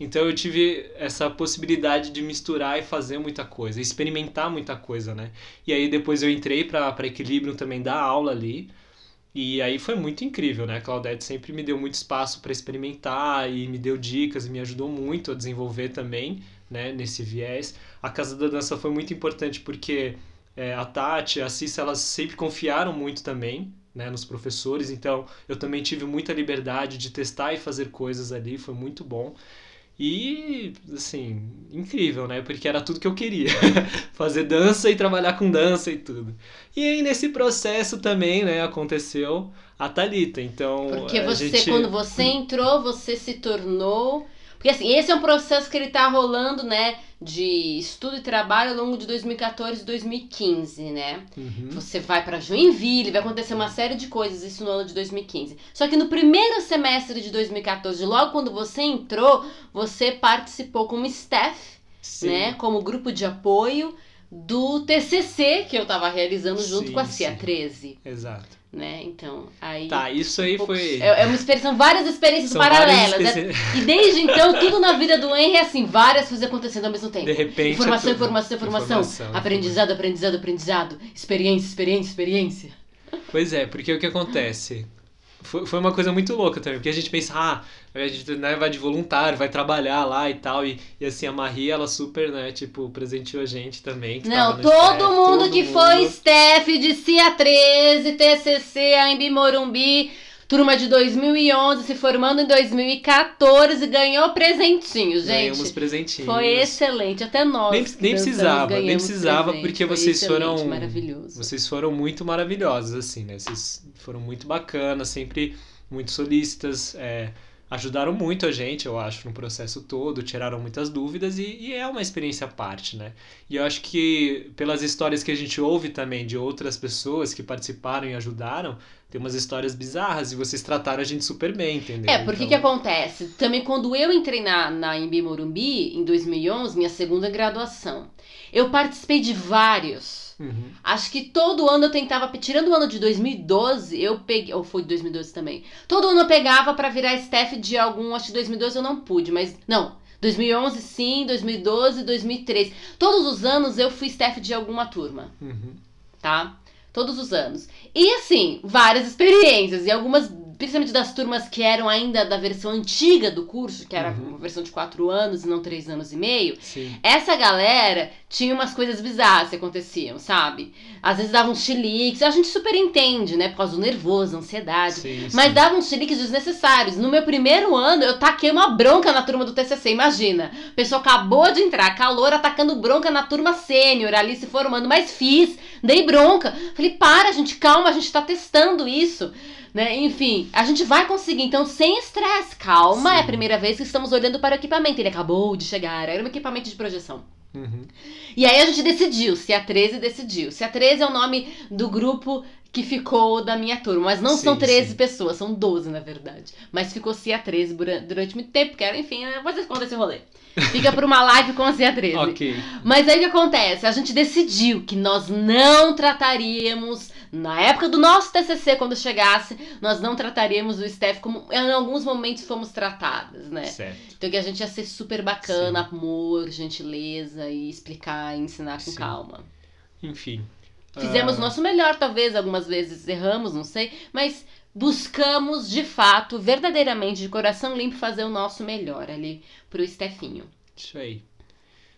Então eu tive essa possibilidade de misturar e fazer muita coisa, experimentar muita coisa, né? E aí depois eu entrei para Equilíbrio também dar aula ali, e aí foi muito incrível, né? A Claudete sempre me deu muito espaço para experimentar e me deu dicas e me ajudou muito a desenvolver também, né? Nesse viés. A Casa da Dança foi muito importante porque é, a Tati, a Cissa, elas sempre confiaram muito também, né? Nos professores. Então eu também tive muita liberdade de testar e fazer coisas ali, foi muito bom. E, assim, incrível, né? Porque era tudo que eu queria. Fazer dança e trabalhar com dança e tudo. E aí, nesse processo também, né, aconteceu a Thalita. Então. Porque você, gente... quando você entrou, você se tornou porque assim, esse é um processo que ele tá rolando, né, de estudo e trabalho ao longo de 2014 e 2015, né? Uhum. Você vai para Joinville, vai acontecer uma série de coisas isso no ano de 2015. Só que no primeiro semestre de 2014, logo quando você entrou, você participou como staff, Sim. né, como grupo de apoio do TCC que eu tava realizando junto sim, com a CIA 13. Exato né? Então, aí. Tá, isso aí um foi. É, é uma experiência, são várias experiências são paralelas. Várias né? E desde então, tudo na vida do Henry é assim, várias coisas acontecendo ao mesmo tempo. De repente. Informação, é informação, informação, informação. Aprendizado, aprendizado, aprendizado. Experiência, experiência, experiência. Pois é, porque o que acontece? Foi, foi uma coisa muito louca também, porque a gente pensa, ah, a gente né, vai de voluntário, vai trabalhar lá e tal, e, e assim, a Maria, ela super, né, tipo, presenteou a gente também. Não, todo staff, mundo todo que mundo. foi staff de CIA 13, TCC, AMB Morumbi, Turma de 2011 se formando em 2014 ganhou presentinhos, gente. Ganhamos presentinhos. Foi excelente, até nós. Nem, nem precisava, nem precisava presente. porque Foi vocês foram maravilhoso. Vocês foram muito maravilhosos assim, né? Vocês foram muito bacanas, sempre muito solícitas, é, ajudaram muito a gente, eu acho, no processo todo, tiraram muitas dúvidas e, e, é uma experiência à parte, né? E eu acho que pelas histórias que a gente ouve também de outras pessoas que participaram e ajudaram, tem umas histórias bizarras e vocês trataram a gente super bem, entendeu? É, porque então... que acontece? Também quando eu entrei na, na Embi Morumbi, em 2011, minha segunda graduação, eu participei de vários. Uhum. Acho que todo ano eu tentava, tirando o ano de 2012, eu peguei, ou foi de 2012 também. Todo ano eu pegava para virar staff de algum, acho que 2012 eu não pude, mas não, 2011 sim, 2012, 2013. Todos os anos eu fui staff de alguma turma. Uhum. Tá? todos os anos. E assim, várias experiências e algumas principalmente das turmas que eram ainda da versão antiga do curso, que era uhum. uma versão de quatro anos e não três anos e meio, Sim. essa galera tinha umas coisas bizarras que aconteciam, sabe? Às vezes davam chiliques, a gente super entende, né? Por causa do nervoso, ansiedade. Sim, mas sim. davam chiliques desnecessários. No meu primeiro ano, eu taquei uma bronca na turma do TCC, imagina. A pessoa acabou de entrar, calor, atacando bronca na turma sênior, ali se formando, mas fiz, dei bronca. Falei, para, gente, calma, a gente tá testando isso. Né? Enfim, a gente vai conseguir. Então, sem estresse, calma. Sim. É a primeira vez que estamos olhando para o equipamento. Ele acabou de chegar. Era um equipamento de projeção. Uhum. E aí a gente decidiu, se a 13 decidiu. Se a 13 é o nome do grupo que ficou da minha turma. Mas não Sim, são 13 sim. pessoas, são 12 na verdade. Mas ficou Cia 13 dura- durante muito tempo, porque era, enfim, vocês contam esse rolê. Fica pra uma live com a Cia 13. Ok. Mas aí o que acontece? A gente decidiu que nós não trataríamos, na época do nosso TCC, quando chegasse, nós não trataríamos o Steph como em alguns momentos fomos tratadas, né? Certo. Então que a gente ia ser super bacana, amor, gentileza e explicar e ensinar com Sim. calma. Enfim. Fizemos o nosso melhor, talvez, algumas vezes erramos, não sei, mas buscamos de fato, verdadeiramente, de coração limpo, fazer o nosso melhor ali pro Stefinho. Isso aí.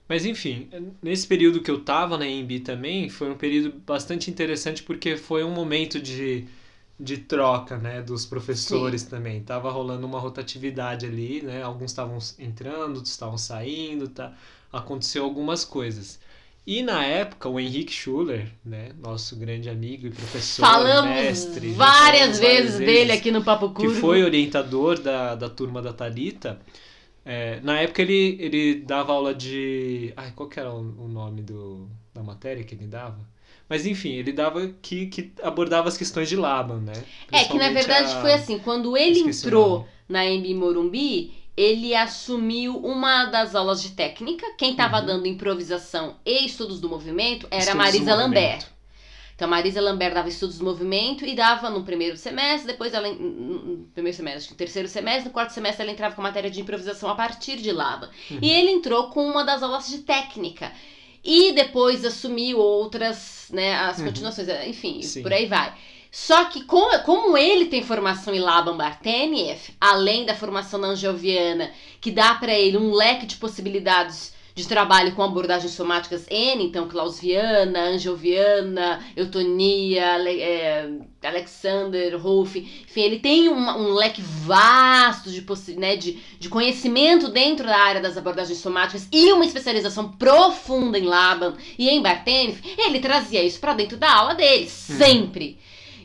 Mas enfim, nesse período que eu tava na EMB também, foi um período bastante interessante porque foi um momento de, de troca, né, dos professores também. Tava rolando uma rotatividade ali, né? Alguns estavam entrando, outros estavam saindo, tá? Aconteceu algumas coisas. E na época, o Henrique Schuller, né, nosso grande amigo e professor, Falamos mestre, várias falamos vezes dele aqui no Papo que Curvo. foi orientador da, da turma da Thalita, é, na época ele, ele dava aula de. Ai, qual que era o, nome do, da matéria que ele dava? Mas enfim, ele dava que, que abordava as questões de Laban, né? É que na verdade a- foi assim, quando ele Esqueci entrou na MB Morumbi, ele assumiu uma das aulas de técnica. Quem estava Uhum. dando improvisação e estudos do movimento era a Estudos do Marisa. Lambert. Então a Marisa Lambert dava estudos do movimento e dava no primeiro semestre, depois ela. No primeiro semestre, acho que no terceiro semestre, no quarto semestre ela entrava com matéria de improvisação a partir de Laba. Uhum. E ele entrou com uma das aulas de técnica. E depois assumiu outras, né, as Uhum. continuações, enfim, Sim. por aí vai. Só que como, como ele tem formação em Laban Bartenieff, além da formação na Angioviana, que dá pra ele um leque de possibilidades de trabalho com abordagens somáticas N, então Clausviana, Angioviana, Eutonia, é, Alexander, Rolf, enfim, ele tem um, um leque vasto de, né, de, de conhecimento dentro da área das abordagens somáticas e uma especialização profunda em Laban e em Bartenieff, ele trazia isso pra dentro da aula dele, sempre.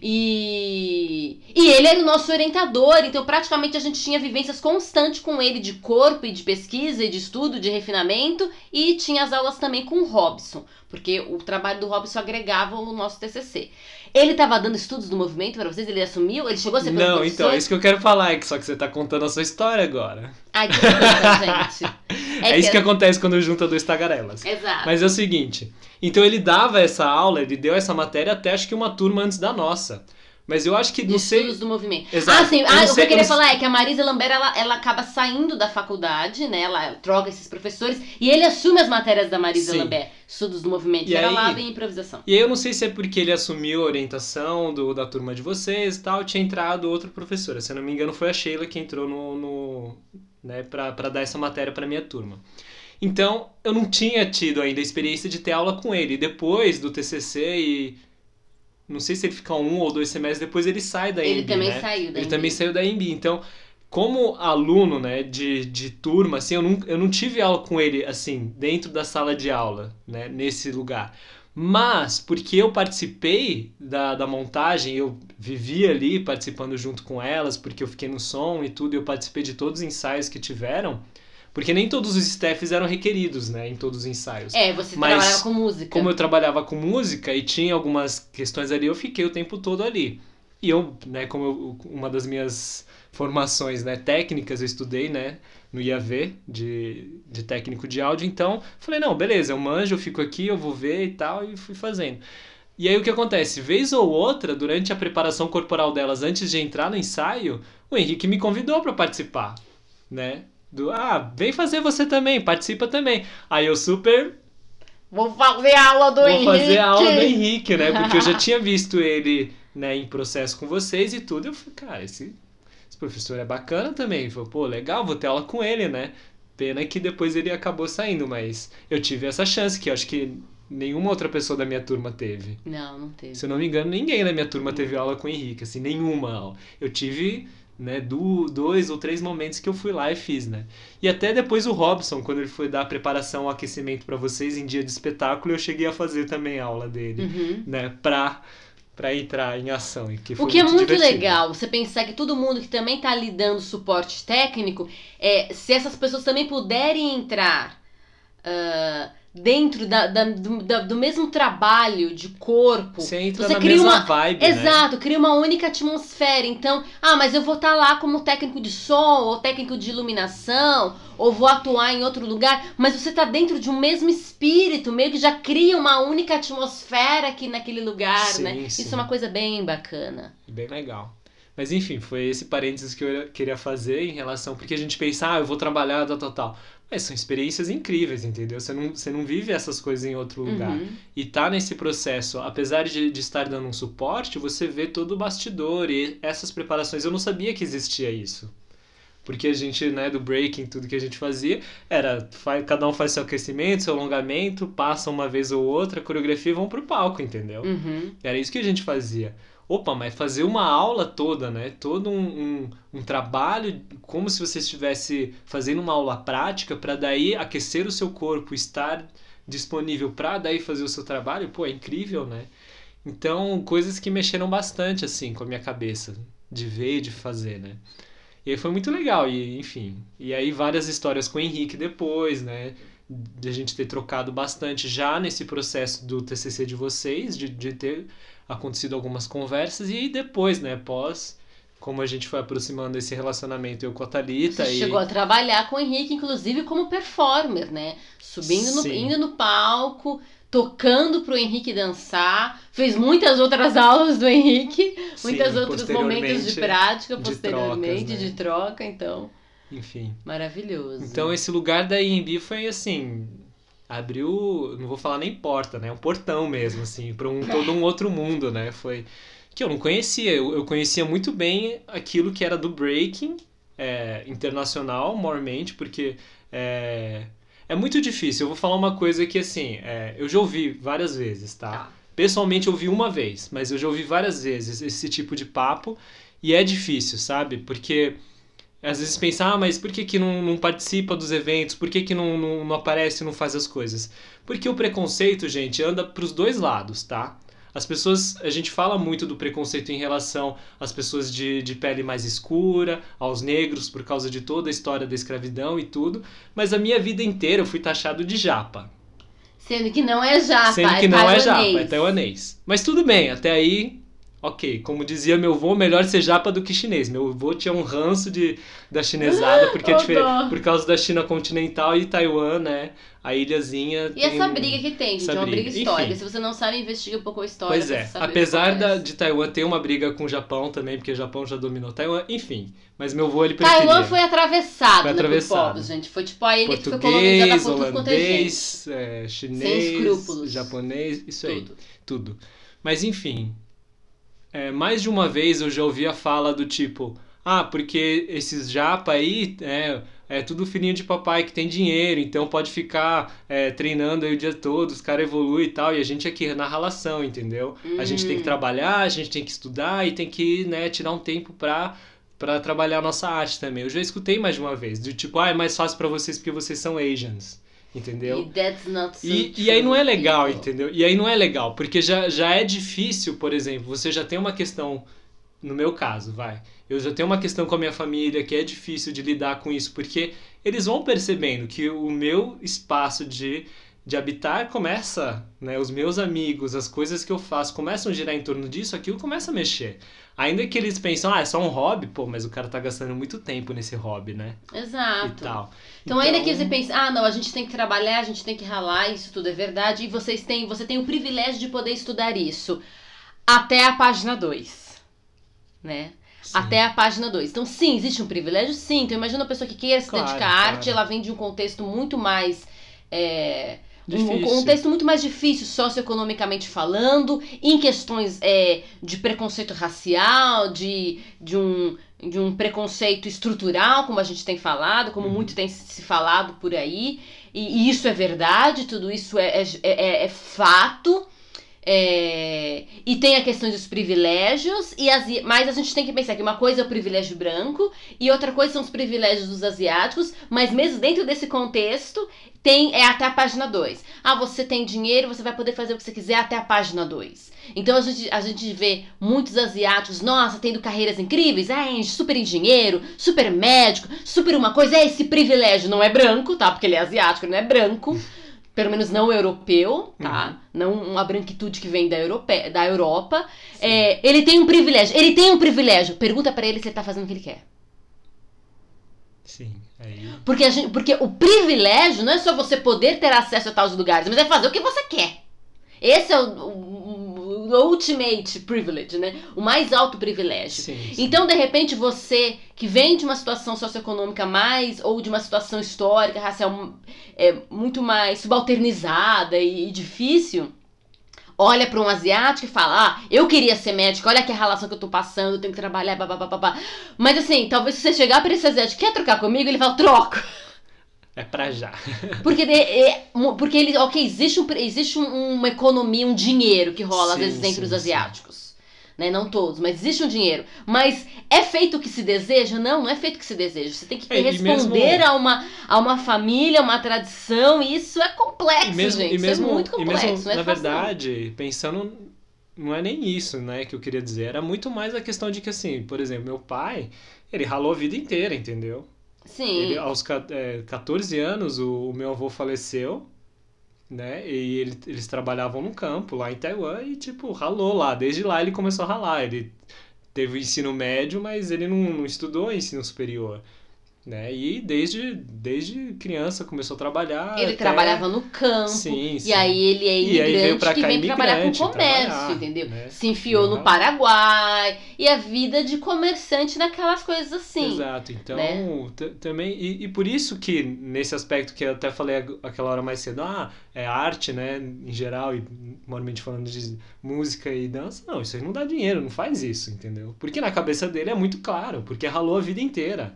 E, e ele era o nosso orientador, então praticamente a gente tinha vivências constantes com ele de corpo e de pesquisa e de estudo, de refinamento, e tinha as aulas também com o Robson, porque o trabalho do Robson agregava o nosso TCC. Ele estava dando estudos do movimento para vocês, ele assumiu, ele chegou a ser Não, professor? então, é isso que eu quero falar, é que só que você tá contando a sua história agora. Ai, desculpa, gente. É, isso que acontece quando junta dois tagarelas. Exato. Mas é o seguinte, então ele dava essa aula, ele deu essa matéria até acho que uma turma antes da nossa. Mas eu acho que, não sei... estudos do movimento. Exato. Ah, sim. Eu Ah, o que eu queria eu falar é que a Marisa Lambert, ela, ela acaba saindo da faculdade, né? Ela troca esses professores e ele assume as matérias da Marisa Sim. Lambert. Estudos do movimento, E que era aí- lab e improvisação. E aí eu não sei se é porque ele assumiu a orientação do, da turma de vocês e tal, tinha entrado outra professora. Se eu não me engano, foi a Sheila que entrou no. no né, pra, pra dar essa matéria pra minha turma. Então, eu não tinha tido ainda a experiência de ter aula com ele. Depois do TCC e. Não sei se ele fica um ou dois semestres depois, ele sai da Ele EMB, também né? saiu da Ele EMB. também saiu da EMB. Então, como aluno, né, de, de turma, assim, eu não, eu não tive aula com ele, assim, dentro da sala de aula, né, nesse lugar. Mas, porque eu participei da, da montagem, eu vivi ali participando junto com elas, porque eu fiquei no som e tudo, eu participei de todos os ensaios que tiveram, porque nem todos os staffs eram requeridos, né, em todos os ensaios. É, você Mas trabalhava com música. Como eu trabalhava com música e tinha algumas questões ali, eu fiquei o tempo todo ali. E eu, né, como eu- uma das minhas formações, né, técnicas, eu estudei, né, no IAV de, de técnico de áudio, então falei, não, beleza, eu manjo, eu fico aqui, eu vou ver e tal, e fui fazendo. E aí o que acontece? Vez ou outra, durante a preparação corporal delas, antes de entrar no ensaio, o Henrique me convidou para participar, né? Do, ah, vem fazer você também, participa também. Aí eu super Vou fazer aula do Vou Henrique. fazer a aula do Henrique, né? Porque eu já tinha visto ele né, em processo com vocês e tudo. Eu falei, cara, esse, esse professor é bacana também. Falou, pô, legal, vou ter aula com ele, né? Pena que depois ele acabou saindo, mas eu tive essa chance que eu acho que nenhuma outra pessoa da minha turma teve. Não, não teve. Se eu não me engano, ninguém da minha turma teve aula com o Henrique, assim, nenhuma aula. Eu tive, né, do, dois ou três momentos que eu fui lá e fiz, né? E até depois o Robson, quando ele foi dar a preparação, o aquecimento pra vocês em dia de espetáculo, eu cheguei a fazer também a aula dele, Uhum. né, pra, pra entrar em ação. E que foi O que é muito divertido. legal, você pensar que todo mundo que também tá lhe dando suporte técnico, é, se essas pessoas também puderem entrar ah, dentro da, da- do, da- do mesmo trabalho de corpo. Você entra Você na cria mesma uma- vibe, né? Exato, cria uma única atmosfera. Então, ah, mas eu vou estar lá como técnico de som, ou técnico de iluminação, ou vou atuar em outro lugar, mas você tá dentro de um mesmo espírito, meio que já cria uma única atmosfera aqui naquele lugar, Sim, né? sim. Isso é uma coisa bem bacana. Bem legal. Mas enfim, foi esse parênteses que eu queria fazer em relação. Porque a gente pensa, ah, eu vou trabalhar, tal, tal, tal. Mas são experiências incríveis, entendeu? Você não, você não vive essas coisas em outro lugar. Uhum. E tá nesse processo, apesar de, de estar dando um suporte, você vê todo o bastidor e essas preparações. Eu não sabia que existia isso. Porque a gente, né, do breaking, tudo que a gente fazia, era faz, cada um faz seu aquecimento, seu alongamento, passa uma vez ou outra, a coreografia e vão pro palco, entendeu? Uhum. Era isso que a gente fazia. Opa, mas fazer uma aula toda, né? Todo um, um, um trabalho como se você estivesse fazendo uma aula prática para daí aquecer o seu corpo, estar disponível para daí fazer o seu trabalho, pô, é incrível, né? Então, coisas que mexeram bastante assim com a minha cabeça, de ver e de fazer, né? E aí foi muito legal, e enfim. E aí várias histórias com o Henrique depois, né? De a gente ter trocado bastante já nesse processo do TCC de vocês, de, de ter acontecido algumas conversas, e aí depois, né? Pós, como a gente foi aproximando esse relacionamento eu com a Thalita. Você e... chegou a trabalhar com o Henrique, inclusive como performer, né? Subindo no, Sim. indo no palco, tocando pro Henrique dançar, fez muitas outras aulas do Henrique, Sim, muitos outros momentos de posteriormente, prática, de posteriormente, trocas, né? de troca, então, Enfim. maravilhoso. Então esse lugar da IMB foi assim. Abriu, não vou falar nem porta, né? Um portão mesmo, assim, para um, todo um outro mundo, né? Foi. Que eu não conhecia. Eu, eu conhecia muito bem aquilo que era do breaking é, internacional, mormente, porque é, é muito difícil. Eu vou falar uma coisa que, assim, é, eu já ouvi várias vezes, tá? Tá. Pessoalmente eu ouvi uma vez, mas eu já ouvi várias vezes esse tipo de papo e é difícil, sabe? Porque às vezes pensa, ah, mas por que, que não, não participa dos eventos? Por que, que não, não, não aparece, não faz as coisas? Porque o preconceito, gente, anda pros dois lados, tá? As pessoas, a gente fala muito do preconceito em relação às pessoas de, de pele mais escura, aos negros, por causa de toda a história da escravidão e tudo, mas a minha vida inteira eu fui taxado de japa. Sendo que não é japa, Sendo que é não é japa, taiwanês. é taiwanês. Mas tudo bem, até aí, ok. Como dizia meu avô, melhor ser japa do que chinês. Meu avô tinha um ranço de, da chinesada, porque é diferente, por causa da China continental e Taiwan, né? A ilhazinha. E essa briga que tem, gente, é uma briga briga. histórica. Enfim. Se você não sabe, investiga um pouco a história. Pois é, apesar da, de Taiwan ter uma briga com o Japão também, porque o Japão já dominou Taiwan, enfim. Mas meu avô ele preferia. Taiwan foi atravessado, Foi né, por atravessado. povos, gente. Foi tipo a ilha que foi colonizada Português, por tudo quanto é gente. é, chinês, escrúpulos. japonês, isso aí. Tudo. tudo. Mas enfim, é, mais de uma vez eu já ouvi a fala do tipo, ah, porque esses japa aí é, é tudo filhinho de papai que tem dinheiro, então pode ficar é, treinando aí o dia todo, os caras evoluem e tal, e a gente aqui na ralação, entendeu? A gente tem que Hum. trabalhar, a gente tem que estudar e tem que né, tirar um tempo pra, pra trabalhar a nossa arte também. Eu já escutei mais de uma vez, do tipo, ah, é mais fácil pra vocês porque vocês são Asians, entendeu? E so E, e aí não é legal, people. entendeu? E aí não é legal, porque já, já é difícil, por exemplo, você já tem uma questão, no meu caso, vai. Eu já tenho uma questão com a minha família que é difícil de lidar com isso, porque eles vão percebendo que o meu espaço de, de habitar começa, né? Os meus amigos, as coisas que eu faço começam a girar em torno disso, aquilo começa a mexer. Ainda que eles pensam, ah, é só um hobby, pô, mas o cara tá gastando muito tempo nesse hobby, né? Exato. E tal. Então, ainda que você pense, ah, não, a gente tem que trabalhar, a gente tem que ralar, isso tudo é verdade, e vocês têm, você tem o privilégio de poder estudar isso até a página 2, né? Sim. Até a página 2. Então, sim, existe um privilégio? Sim. Então, imagina uma pessoa que queira se Claro, dedicar à claro. arte, ela vem de um contexto muito mais. é, um, um Difícil. contexto muito mais difícil socioeconomicamente falando, em questões é, de preconceito racial, de, de, um, de um preconceito estrutural, como a gente tem falado, como Uhum. muito tem se falado por aí. E, e isso é verdade, tudo isso é, é, é- é fato. É, e tem a questão dos privilégios, e as, mas a gente tem que pensar que uma coisa é o privilégio branco e outra coisa são os privilégios dos asiáticos, mas mesmo dentro desse contexto, tem é até a página 2. Ah, você tem dinheiro, você vai poder fazer o que você quiser até a página 2. Então a gente, a gente vê muitos asiáticos, nossa, tendo carreiras incríveis, é super engenheiro, super médico, super uma coisa, é esse privilégio, não é branco, tá? Porque ele é asiático, ele não é branco. Pelo menos não europeu, tá? Uhum. Não uma branquitude que vem da, Europe... da Europa. É, ele tem um privilégio. Ele tem um privilégio. Pergunta para ele se ele tá fazendo o que ele quer. Sim. Aí... Porque, gente, porque o privilégio não é só você poder ter acesso a tais lugares, mas é fazer o que você quer. Esse é o, o, o ultimate privilege, né? O mais alto privilégio. Sim, sim. Então, de repente, você que vem de uma situação socioeconômica mais, ou de uma situação histórica, racial, é, muito mais subalternizada e, e difícil, olha para um asiático e fala: Ah, eu queria ser médico, olha que a relação que eu tô passando, eu tenho que trabalhar, babá. Mas assim, talvez se você chegar para esse asiático, quer trocar comigo? Ele fala: Troco. É pra já. porque, é, porque ele, ok, existe, um, existe um, uma economia, um dinheiro que rola sim, às vezes entre sim, os asiáticos. Sim. Né? Não todos, mas existe um dinheiro. Mas é feito o que se deseja? Não, não é feito o que se deseja. Você tem que é, responder mesmo... a, uma, a uma família, uma tradição, e isso é complexo, e mesmo, gente. E mesmo, isso é muito complexo. Mesmo, é na verdade, não. pensando não é nem isso, né, que eu queria dizer. Era muito mais a questão de que, assim, por exemplo, meu pai, ele ralou a vida inteira, entendeu? Sim. Ele, aos é, 14 anos, o, o, meu avô faleceu, né? E ele, eles trabalhavam no campo lá em Taiwan e, tipo, ralou lá. Desde lá ele começou a ralar. Ele teve ensino médio, mas ele não, não estudou ensino superior. Né? E desde, desde criança começou a trabalhar. Ele até... trabalhava no campo. Sim, sim. E aí ele é imigrante que vem trabalhar com comércio, entendeu? Né? Se enfiou no Paraguai. E a vida de comerciante naquelas coisas assim. Exato. Então, né? também. E, e por isso que, nesse aspecto que eu até falei aquela hora mais cedo, ah, é arte, né? Em geral, e normalmente falando de música e dança, não, isso aí não dá dinheiro, não faz isso, entendeu? Porque na cabeça dele é muito claro, porque ralou a vida inteira.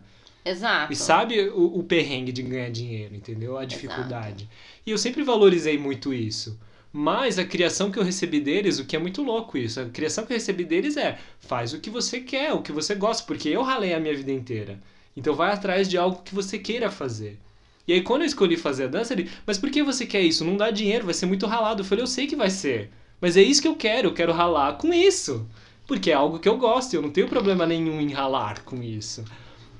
Exato. E sabe o, o perrengue de ganhar dinheiro, entendeu? A dificuldade. Exato. E eu sempre valorizei muito isso. Mas a criação que eu recebi deles, o que é muito louco isso, a criação que eu recebi deles é faz o que você quer, o que você gosta, porque eu ralei a minha vida inteira. Então vai atrás de algo que você queira fazer. E aí quando eu escolhi fazer a dança, ele, mas por que você quer isso? Não dá dinheiro, vai ser muito ralado. Eu falei, eu sei que vai ser. Mas é isso que eu quero, eu quero ralar com isso. Porque é algo que eu gosto, eu não tenho problema nenhum em ralar com isso.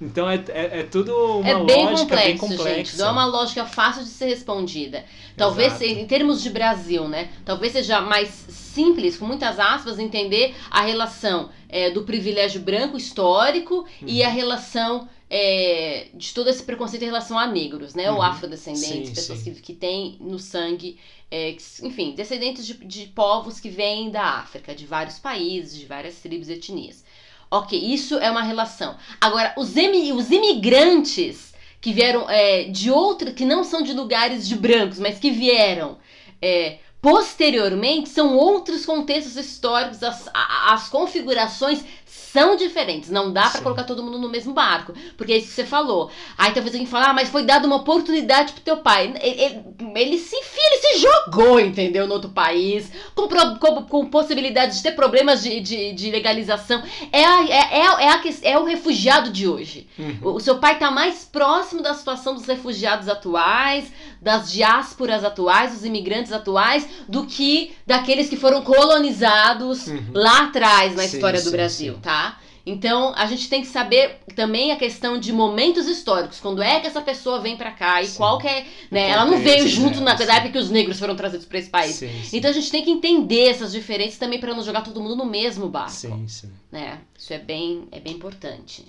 Então é, é, é tudo uma é bem lógica complexo, bem complexa. Gente, não é uma lógica fácil de ser respondida. Talvez, Exato. em termos de Brasil, né? Talvez seja mais simples, com muitas aspas, entender a relação é, do privilégio branco histórico uhum. e a relação é, de todo esse preconceito em relação a negros, né? Uhum. Ou afrodescendentes, sim, pessoas sim. Que, que têm no sangue, é, enfim, descendentes de, de povos que vêm da África, de vários países, de várias tribos e etnias. Ok, isso é uma relação. Agora, os, os imigrantes que vieram é, de outros, que não são de lugares de brancos, mas que vieram é, posteriormente, são outros contextos históricos, as, as configurações são diferentes. Não dá para colocar todo mundo no mesmo barco. Porque é isso que você falou. Aí talvez alguém fale, ah, mas foi dada uma oportunidade pro teu pai. Ele, ele, ele se enfia, ele se jogou, entendeu? No outro país, com, com, com possibilidade de ter problemas de, de, de legalização. É, a, é, é, é, a, é o refugiado de hoje. Uhum. O, o seu pai tá mais próximo da situação dos refugiados atuais, das diásporas atuais, dos imigrantes atuais, do que daqueles que foram colonizados uhum. lá atrás na sim, história do sim, Brasil, sim. Tá? Então, a gente tem que saber também a questão de momentos históricos. Quando é que essa pessoa vem para cá e sim. qual que é. Né? Ela não veio junto na época que os negros foram trazidos para esse país. Sim. Então a gente tem que entender essas diferenças também para não jogar todo mundo no mesmo barco. Sim, sim. Né? Isso é bem, é bem importante.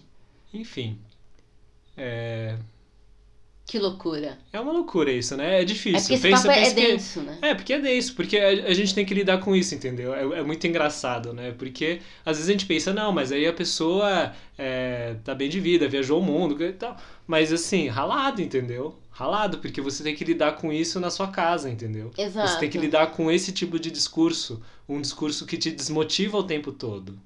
Enfim. É... Que loucura. É uma loucura isso, né? É difícil. É porque esse pensa, é denso, né? É, porque é denso, porque a, a, gente tem que lidar com isso, entendeu? É, é, muito engraçado, né? Porque às vezes a gente pensa, não, mas aí a pessoa é, tá bem de vida, viajou o mundo e tal. Mas assim, ralado, entendeu? Ralado, porque você tem que lidar com isso na sua casa, entendeu? Exato. Você tem que lidar com esse tipo de discurso. Um discurso que te desmotiva o tempo todo.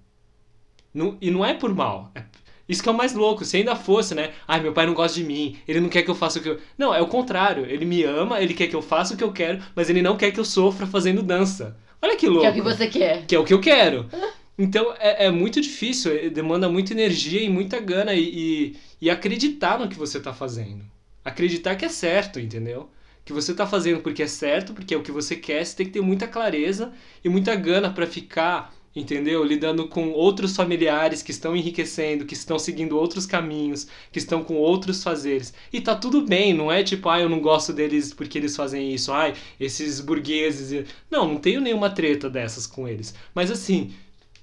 Não, e não é por mal, é isso que é o mais louco. Se ainda fosse, né? Ai, meu pai não gosta de mim, ele não quer que eu faça o que eu. Não, é o contrário. Ele me ama, ele quer que eu faça o que eu quero, mas ele não quer que eu sofra fazendo dança. Olha que louco. Que é o que você quer. Que é o que eu quero. Então é, é muito difícil, é, demanda muita energia e muita gana e, e, e acreditar no que você está fazendo. Acreditar que é certo, entendeu? Que você está fazendo porque é certo, porque é o que você quer, você tem que ter muita clareza e muita gana para ficar entendeu? Lidando com outros familiares que estão enriquecendo, que estão seguindo outros caminhos, que estão com outros fazeres. E tá tudo bem, não é tipo, ah, eu não gosto deles porque eles fazem isso, ai, esses burgueses. Não, não tenho nenhuma treta dessas com eles. Mas assim,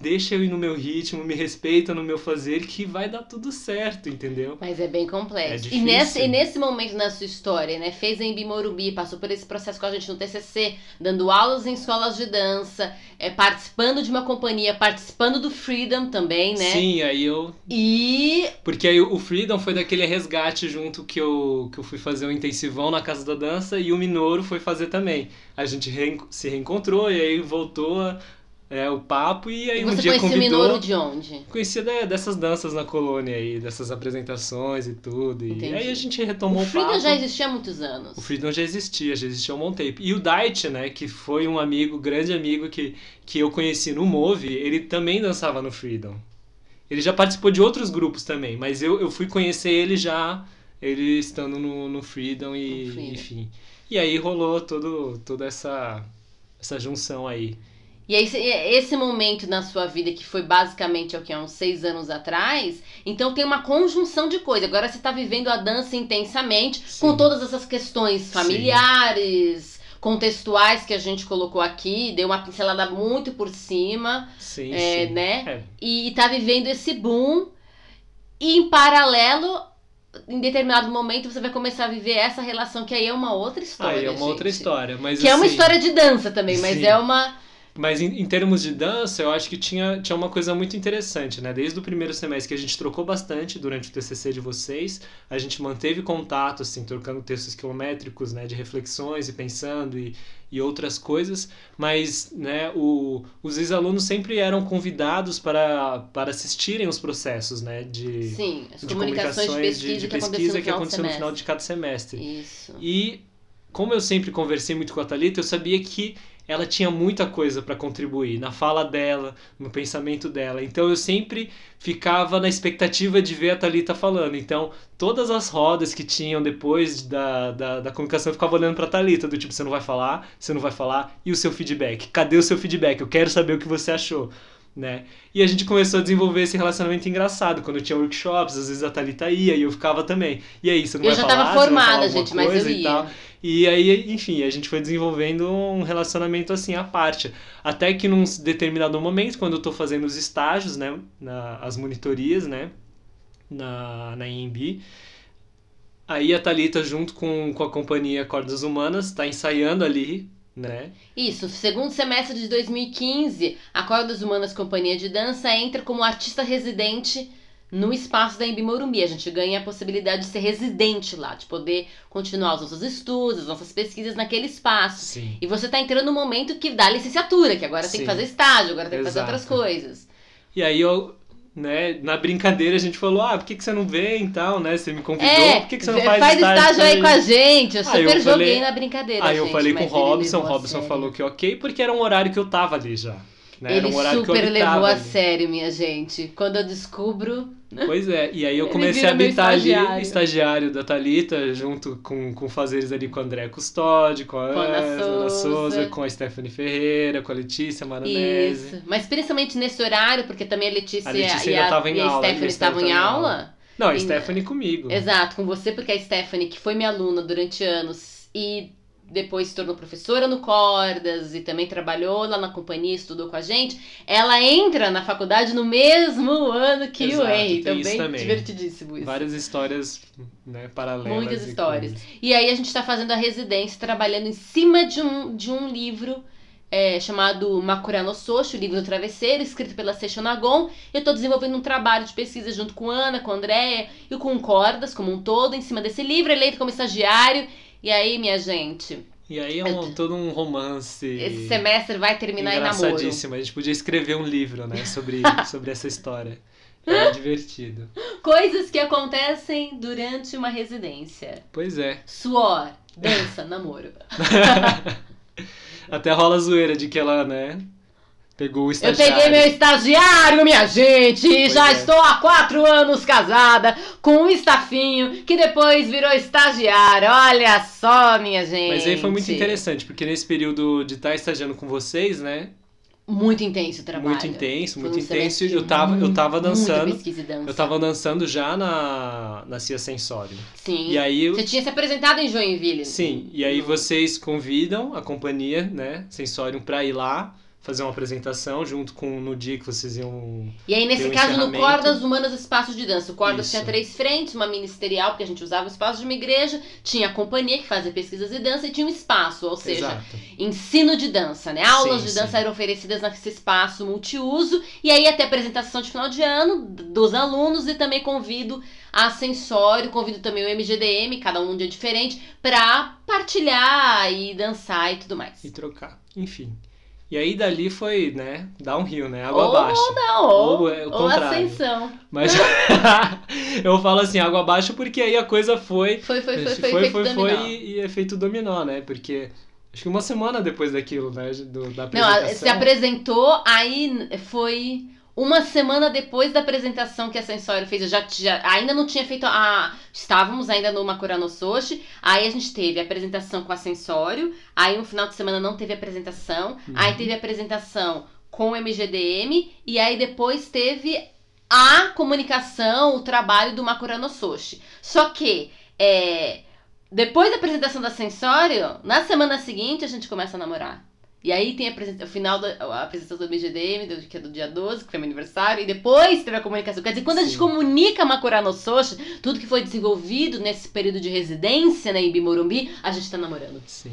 deixa eu ir no meu ritmo, me respeita no meu fazer, que vai dar tudo certo, entendeu? Mas é bem complexo. É e, nesse, e nesse momento na sua história, né? Fez em Bimorumbi, passou por esse processo com a gente no TCC, dando aulas em escolas de dança, é, participando de uma companhia, participando do Freedom também, né? Sim, aí eu. E Porque aí o Freedom foi daquele resgate junto que eu, que eu fui fazer o intensivão na Casa da Dança e o Minoro foi fazer também. A gente se reencontrou e aí voltou a- é, o papo e aí um você dia conheceu o convidou. Minoru de onde? Conhecia de- dessas danças na colônia aí, dessas apresentações e tudo. E Entendi. aí a gente retomou O o, Freedom papo. já existia há muitos anos. O Freedom já existia, já existia o Montape. E o Dight, né, que foi um amigo, grande amigo que, que eu conheci no Move, ele também dançava no Freedom. Ele já participou de outros grupos também, mas eu, eu fui conhecer ele já, ele estando no, no Freedom e, No Freedom. enfim. E aí rolou todo, toda essa, essa junção aí. E aí, esse- esse momento na sua vida, que foi basicamente o que, há uns seis anos atrás, então tem uma conjunção de coisas. Agora você está vivendo a dança intensamente, Sim. com todas essas questões familiares, contextuais que a gente colocou aqui, deu uma pincelada muito por cima, Sim, é, sim. né? É, E tá vivendo esse boom. E em paralelo, em determinado momento, você vai começar a viver essa relação, que aí é uma outra história. aí é uma outra gente. história. Mas, Que é uma assim, história de dança também, mas Sim. é uma. Mas em, em termos de dança, eu acho que tinha, tinha uma coisa muito interessante, né? Desde o primeiro semestre que a gente trocou bastante durante o TCC de vocês, a gente manteve contato, assim, trocando textos quilométricos, né? De reflexões e pensando e, e outras coisas, mas, né? O, os ex-alunos sempre eram convidados para, para assistirem os processos, né? De, Sim, as de comunicações de comunicações, de, pesquisa no que aconteceu no final de cada semestre. Isso. E como eu sempre conversei muito com a Thalita, eu sabia que ela tinha muita coisa para contribuir na fala dela, no pensamento dela. Então eu sempre ficava na expectativa de ver a Thalita falando. Então todas as rodas que tinham depois da, da, da comunicação eu ficava olhando pra Thalita, do tipo, você não vai falar, você não vai falar, e o seu feedback? Cadê o seu feedback? Eu quero saber o que você achou. Né? E a gente começou a desenvolver esse relacionamento engraçado. Quando tinha workshops, às vezes a Thalita ia e eu ficava também. E aí, você não Eu vai já falar? tava Você vai falar formada, gente, mas eu coisa e ia. tal? E aí, enfim, a gente foi desenvolvendo um relacionamento assim à parte. Até que num determinado momento, quando eu tô fazendo os estágios, né, na, as monitorias, né, na, na IMB, aí a Thalita, junto com, com a companhia Cordas Humanas, tá ensaiando ali, né? Isso, segundo semestre de 2015, a Cordas Humanas Companhia de Dança entra como artista residente no espaço da Embi Morumbi. A gente ganha a possibilidade de ser residente lá, de poder continuar os nossos estudos, as nossas pesquisas naquele espaço. Sim. E você tá entrando no momento que dá licenciatura, que agora tem Sim. que fazer estágio, agora tem que fazer Exato. outras coisas. E aí eu, né, na brincadeira a gente falou, ah, por que, que você não vem e tal, né? Você me convidou, É, por que, que você não vê- faz, estágio aí com a gente. Eu super eu joguei falei- na brincadeira. Aí eu gente, falei com o Robson, o Robson sério. falou que ok, porque era um horário que eu tava ali já. Né? Era Ele um horário que eu super levou a ali. sério, minha gente. Quando eu descubro. Pois é, e aí eu comecei a habitar ali, estagiário. estagiário da Thalita, junto com, com fazeres ali com o André Custódio, com a Ana Souza, Souza. com a Stephanie Ferreira, com a Letícia Maronese. Isso. Mas principalmente nesse horário, porque também a Letícia, A Letícia e a, tava em e a aula, Stephanie a Stephanie estavam em em aula. Não, a E- Stephanie comigo. Exato, com você, porque a Stephanie, que foi minha aluna durante anos e depois se tornou professora no Cordas e também trabalhou lá na companhia, estudou com a gente, ela entra na faculdade no mesmo ano que Exato, o Henry. tem Então, também. divertidíssimo isso. Várias histórias né, paralelas. Muitas e histórias. coisas. E aí a gente tá fazendo a residência, trabalhando em cima de um, de um livro é, chamado Makura no Soshi, o livro do travesseiro, escrito pela Seisho Nagon. Eu tô desenvolvendo um trabalho de pesquisa junto com Ana, com a Andréia e com o Cordas como um todo, em cima desse livro, eleito como estagiário. E aí, minha gente, E aí é um, todo um romance. esse semestre vai terminar em namoro. engraçadíssimo. A gente podia escrever um livro, né, sobre, sobre essa história. É divertido. Coisas que acontecem durante uma residência. Pois é. Suor, dança, namoro. Até rola a zoeira de que ela, né, pegou o Eu estagiário. peguei meu estagiário, minha gente, e Pois já é. estou há quatro anos casada com um estafinho que depois virou estagiário. Olha só, minha gente. Mas aí foi muito interessante, porque nesse período de estar estagiando com vocês, né, muito intenso o trabalho. Muito intenso, muito um intenso. Eu tava, eu tava dançando. dança. Eu tava dançando já na, na Cia Sensório. Sim. E aí eu- Você tinha se apresentado em Joinville. Sim, e aí No- vocês convidam a companhia, né, Sensorium, pra ir lá fazer uma apresentação junto com no dia que vocês iam. E aí, nesse um caso, no. Cordas Humanas Espaços de Dança. O Cordas Isso. tinha três frentes, uma ministerial, porque a gente usava o espaço de uma igreja, tinha a companhia que fazia pesquisas e dança e tinha um espaço, ou seja, Exato. ensino de dança, né? Aulas Sim, de sim. dança eram oferecidas nesse espaço multiuso. E aí até apresentação de final de ano dos alunos e também convido a Sensório, convido também o MGDM, cada um um dia diferente, pra partilhar e dançar e tudo mais. E trocar. Enfim. E aí dali foi, né, downhill, né, água Ou abaixo. Não, ou, Ou é ou ascensão. Mas eu falo assim, água abaixo porque aí a coisa foi Foi, foi, foi, foi, foi, foi, foi e, e efeito dominó, né? Porque acho que uma semana depois daquilo, né, do, da Não, apresentação. se apresentou, aí foi uma semana depois da apresentação que a Sensório fez. Eu já, já ainda não tinha feito a. Estávamos ainda no Makurano Soshi. Aí a gente teve a apresentação com a Sensório. Aí um final de semana não teve apresentação. Uhum. Aí teve a apresentação com o MGDM. E aí depois teve a comunicação, o trabalho do Makurano Soshi. Só que. É, depois da apresentação da Sensório, na semana seguinte a gente começa a namorar. E aí tem a o final da a apresentação do MGDM, do- que é do dia 12, que foi meu aniversário, e depois teve a comunicação. Quer dizer, quando a gente Sim. comunica Makura no Soshi, tudo que foi desenvolvido nesse período de residência né, em Bimorumbi, a gente tá namorando. Sim.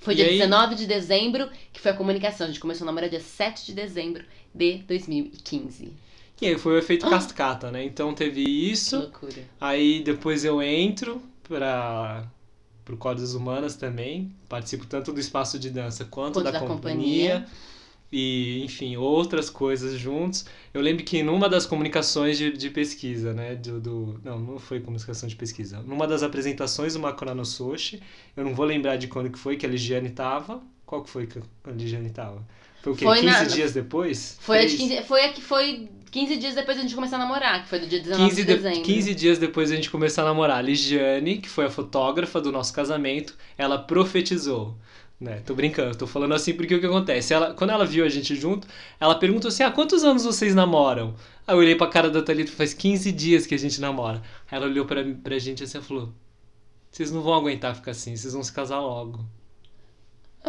Foi E dia aí- 19 de dezembro que foi a comunicação. A gente começou a namorar dia 7 de dezembro de 2015. E aí foi o efeito Ah. cascata, né? Então teve Que isso. loucura. Aí depois eu entro para pro Cordas Humanas também. Participo tanto do espaço de dança quanto Quanto da, da companhia. companhia. E, enfim, outras coisas juntos. Eu lembro que numa das comunicações de, de pesquisa, né? Do, do- não, não foi comunicação de pesquisa. Numa das apresentações do Makura no Soshi, eu não vou lembrar de quando que foi que a Ligiane tava. Qual que foi que a Ligiane tava? Foi o quê? Foi 15 na- dias depois? Foi a, de Três? 15, foi a que foi 15 dias depois da gente começar a namorar, que foi do dia 19 15, de de- dezembro. 15 dias depois da gente começar a namorar, a Ligiane, que foi a fotógrafa do nosso casamento, ela profetizou. Né? Tô brincando, tô falando assim porque o que acontece? Ela, quando ela viu a gente junto, ela perguntou assim: ah, quantos anos vocês namoram? Aí eu olhei pra cara da Thalita faz 15 dias que a gente namora. Aí ela olhou pra, pra gente assim e falou: vocês não vão aguentar ficar assim, vocês vão se casar logo.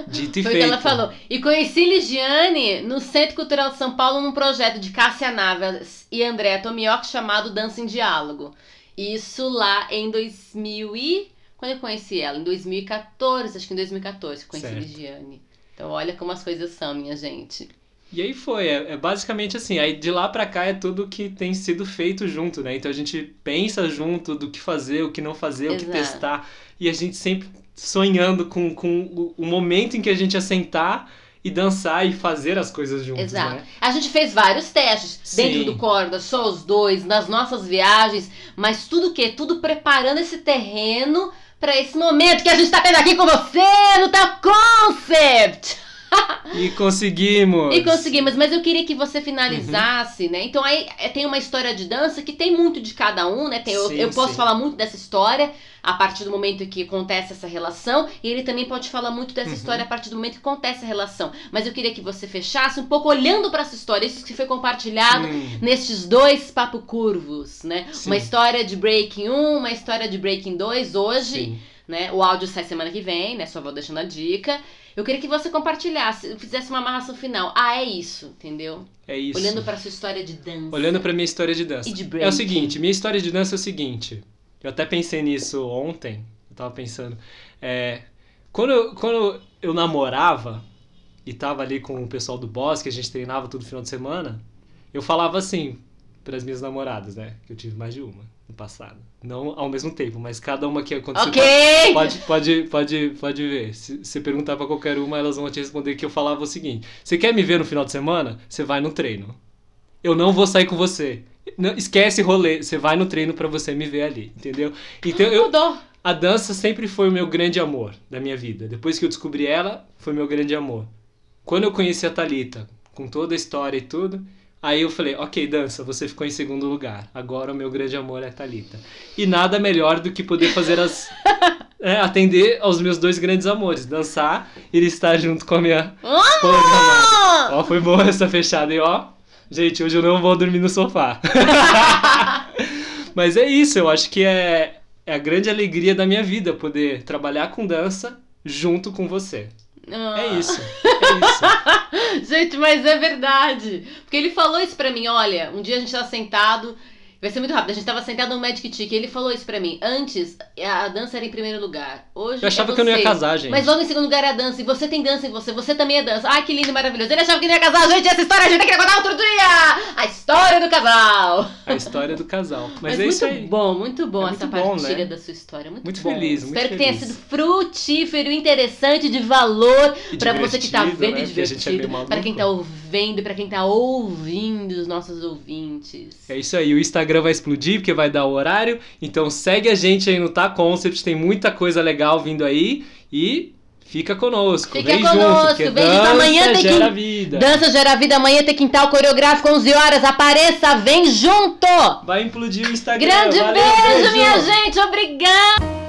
Dito e Foi o feito. que ela falou. E conheci Ligiane no Centro Cultural de São Paulo num projeto de Cássia Navas e André Tomioc chamado Dança em Diálogo. Isso lá em 2000 e... Quando eu conheci ela? Em 2014, acho que em 2014 que eu conheci Certo. Ligiane. Então olha como as coisas são, minha gente. E aí foi, é, é basicamente assim, aí de lá pra cá é tudo que tem sido feito junto, né? Então a gente pensa junto do que fazer, o que não fazer, o que Exato. testar, e a gente sempre sonhando com, com o, momento em que a gente ia sentar e dançar e fazer as coisas juntos, Exato. né? A gente fez vários testes Sim. dentro do corda, só os dois, nas nossas viagens, mas tudo o quê? Tudo preparando esse terreno para esse momento que a gente tá tendo aqui com você no Tal Concept. E conseguimos! E conseguimos, mas eu queria que você finalizasse, Uhum. né? Então aí é, tem uma história de dança que tem muito de cada um, né? Tem, eu, Sim, eu posso sim. falar muito dessa história a partir do momento que acontece essa relação, e ele também pode falar muito dessa Uhum. história a partir do momento que acontece a relação. Mas eu queria que você fechasse um pouco olhando para essa história, isso que foi compartilhado Hum, nestes dois papo curvos, né? Sim. Uma história de Breaking 1, uma história de Breaking 2 hoje sim. né? O áudio sai semana que vem, né? Só vou deixando a dica. Eu queria que você compartilhasse, fizesse uma amarração final. Ah, é isso, entendeu? É isso. Olhando pra sua história de dança. Olhando pra minha história de dança. E de É o breaking. seguinte, minha história de dança é o seguinte. Eu até pensei nisso ontem. Eu tava pensando. É, quando, eu, quando eu namorava e tava ali com o pessoal do boss, que a gente treinava todo final de semana, eu falava assim pras minhas namoradas, né? Que eu tive mais de uma no passado. Não ao mesmo tempo, mas cada uma que aconteceu. Ok! Pode, pode, pode, pode ver. Se você perguntar pra qualquer uma, elas vão te responder que eu falava o seguinte: Você quer me ver no final de semana? Você vai no treino. Eu não vou sair com você. Não, esquece rolê. Você vai no treino pra você me ver ali, entendeu? Então eu, Mudou. a dança sempre foi o meu grande amor da minha vida. Depois que eu descobri ela, foi meu grande amor. Quando eu conheci a Thalita, com toda a história e tudo, aí eu falei, ok, dança, você ficou em segundo lugar. Agora o meu grande amor é a Thalita. E nada melhor do que poder fazer as, é, atender aos meus dois grandes amores, dançar e estar junto com a minha esposa amada. Ó, foi boa essa fechada, e ó. Gente, hoje eu não vou dormir no sofá. Mas é isso, eu acho que é, é a grande alegria da minha vida poder trabalhar com dança junto com você. Ah. É isso. É isso. Gente, mas é verdade. Porque ele falou isso pra mim, olha, um dia a gente tava sentado, vai ser muito rápido, a gente tava sentado no Magic Tick, e ele falou isso pra mim. Antes, a dança era em primeiro lugar. Hoje Eu achava é que eu não ia casar, gente. Mas logo em segundo lugar é a dança, e você tem dança em você, você também é dança. Ai, que lindo e maravilhoso. Ele achava que não ia casar, gente, essa história a gente tem que contar outro dia! A história do casal! A história do casal. Mas, Mas é muito isso aí. bom, muito bom É essa muito bom, partilha né? da sua história. Muito, Muito bom. feliz, muito Espero que tenha feliz. sido frutífero, interessante, de valor pra você que tá vendo né? e é divertido, maluco. pra quem tá ouvindo, pra quem tá ouvindo os nossos ouvintes. É isso aí, o Instagram vai explodir porque vai dar o horário. Então segue a gente aí no Tá Concept, tem muita coisa legal vindo aí e fica conosco. Fica vem conosco, junto, vem junto. dança Amanhã tem que- gera vida. Dança Gera Vida, amanhã tem quintal coreográfico, 11 horas, apareça, vem junto! Vai implodir o Instagram. Grande Valeu, beijo, minha gente, obrigada!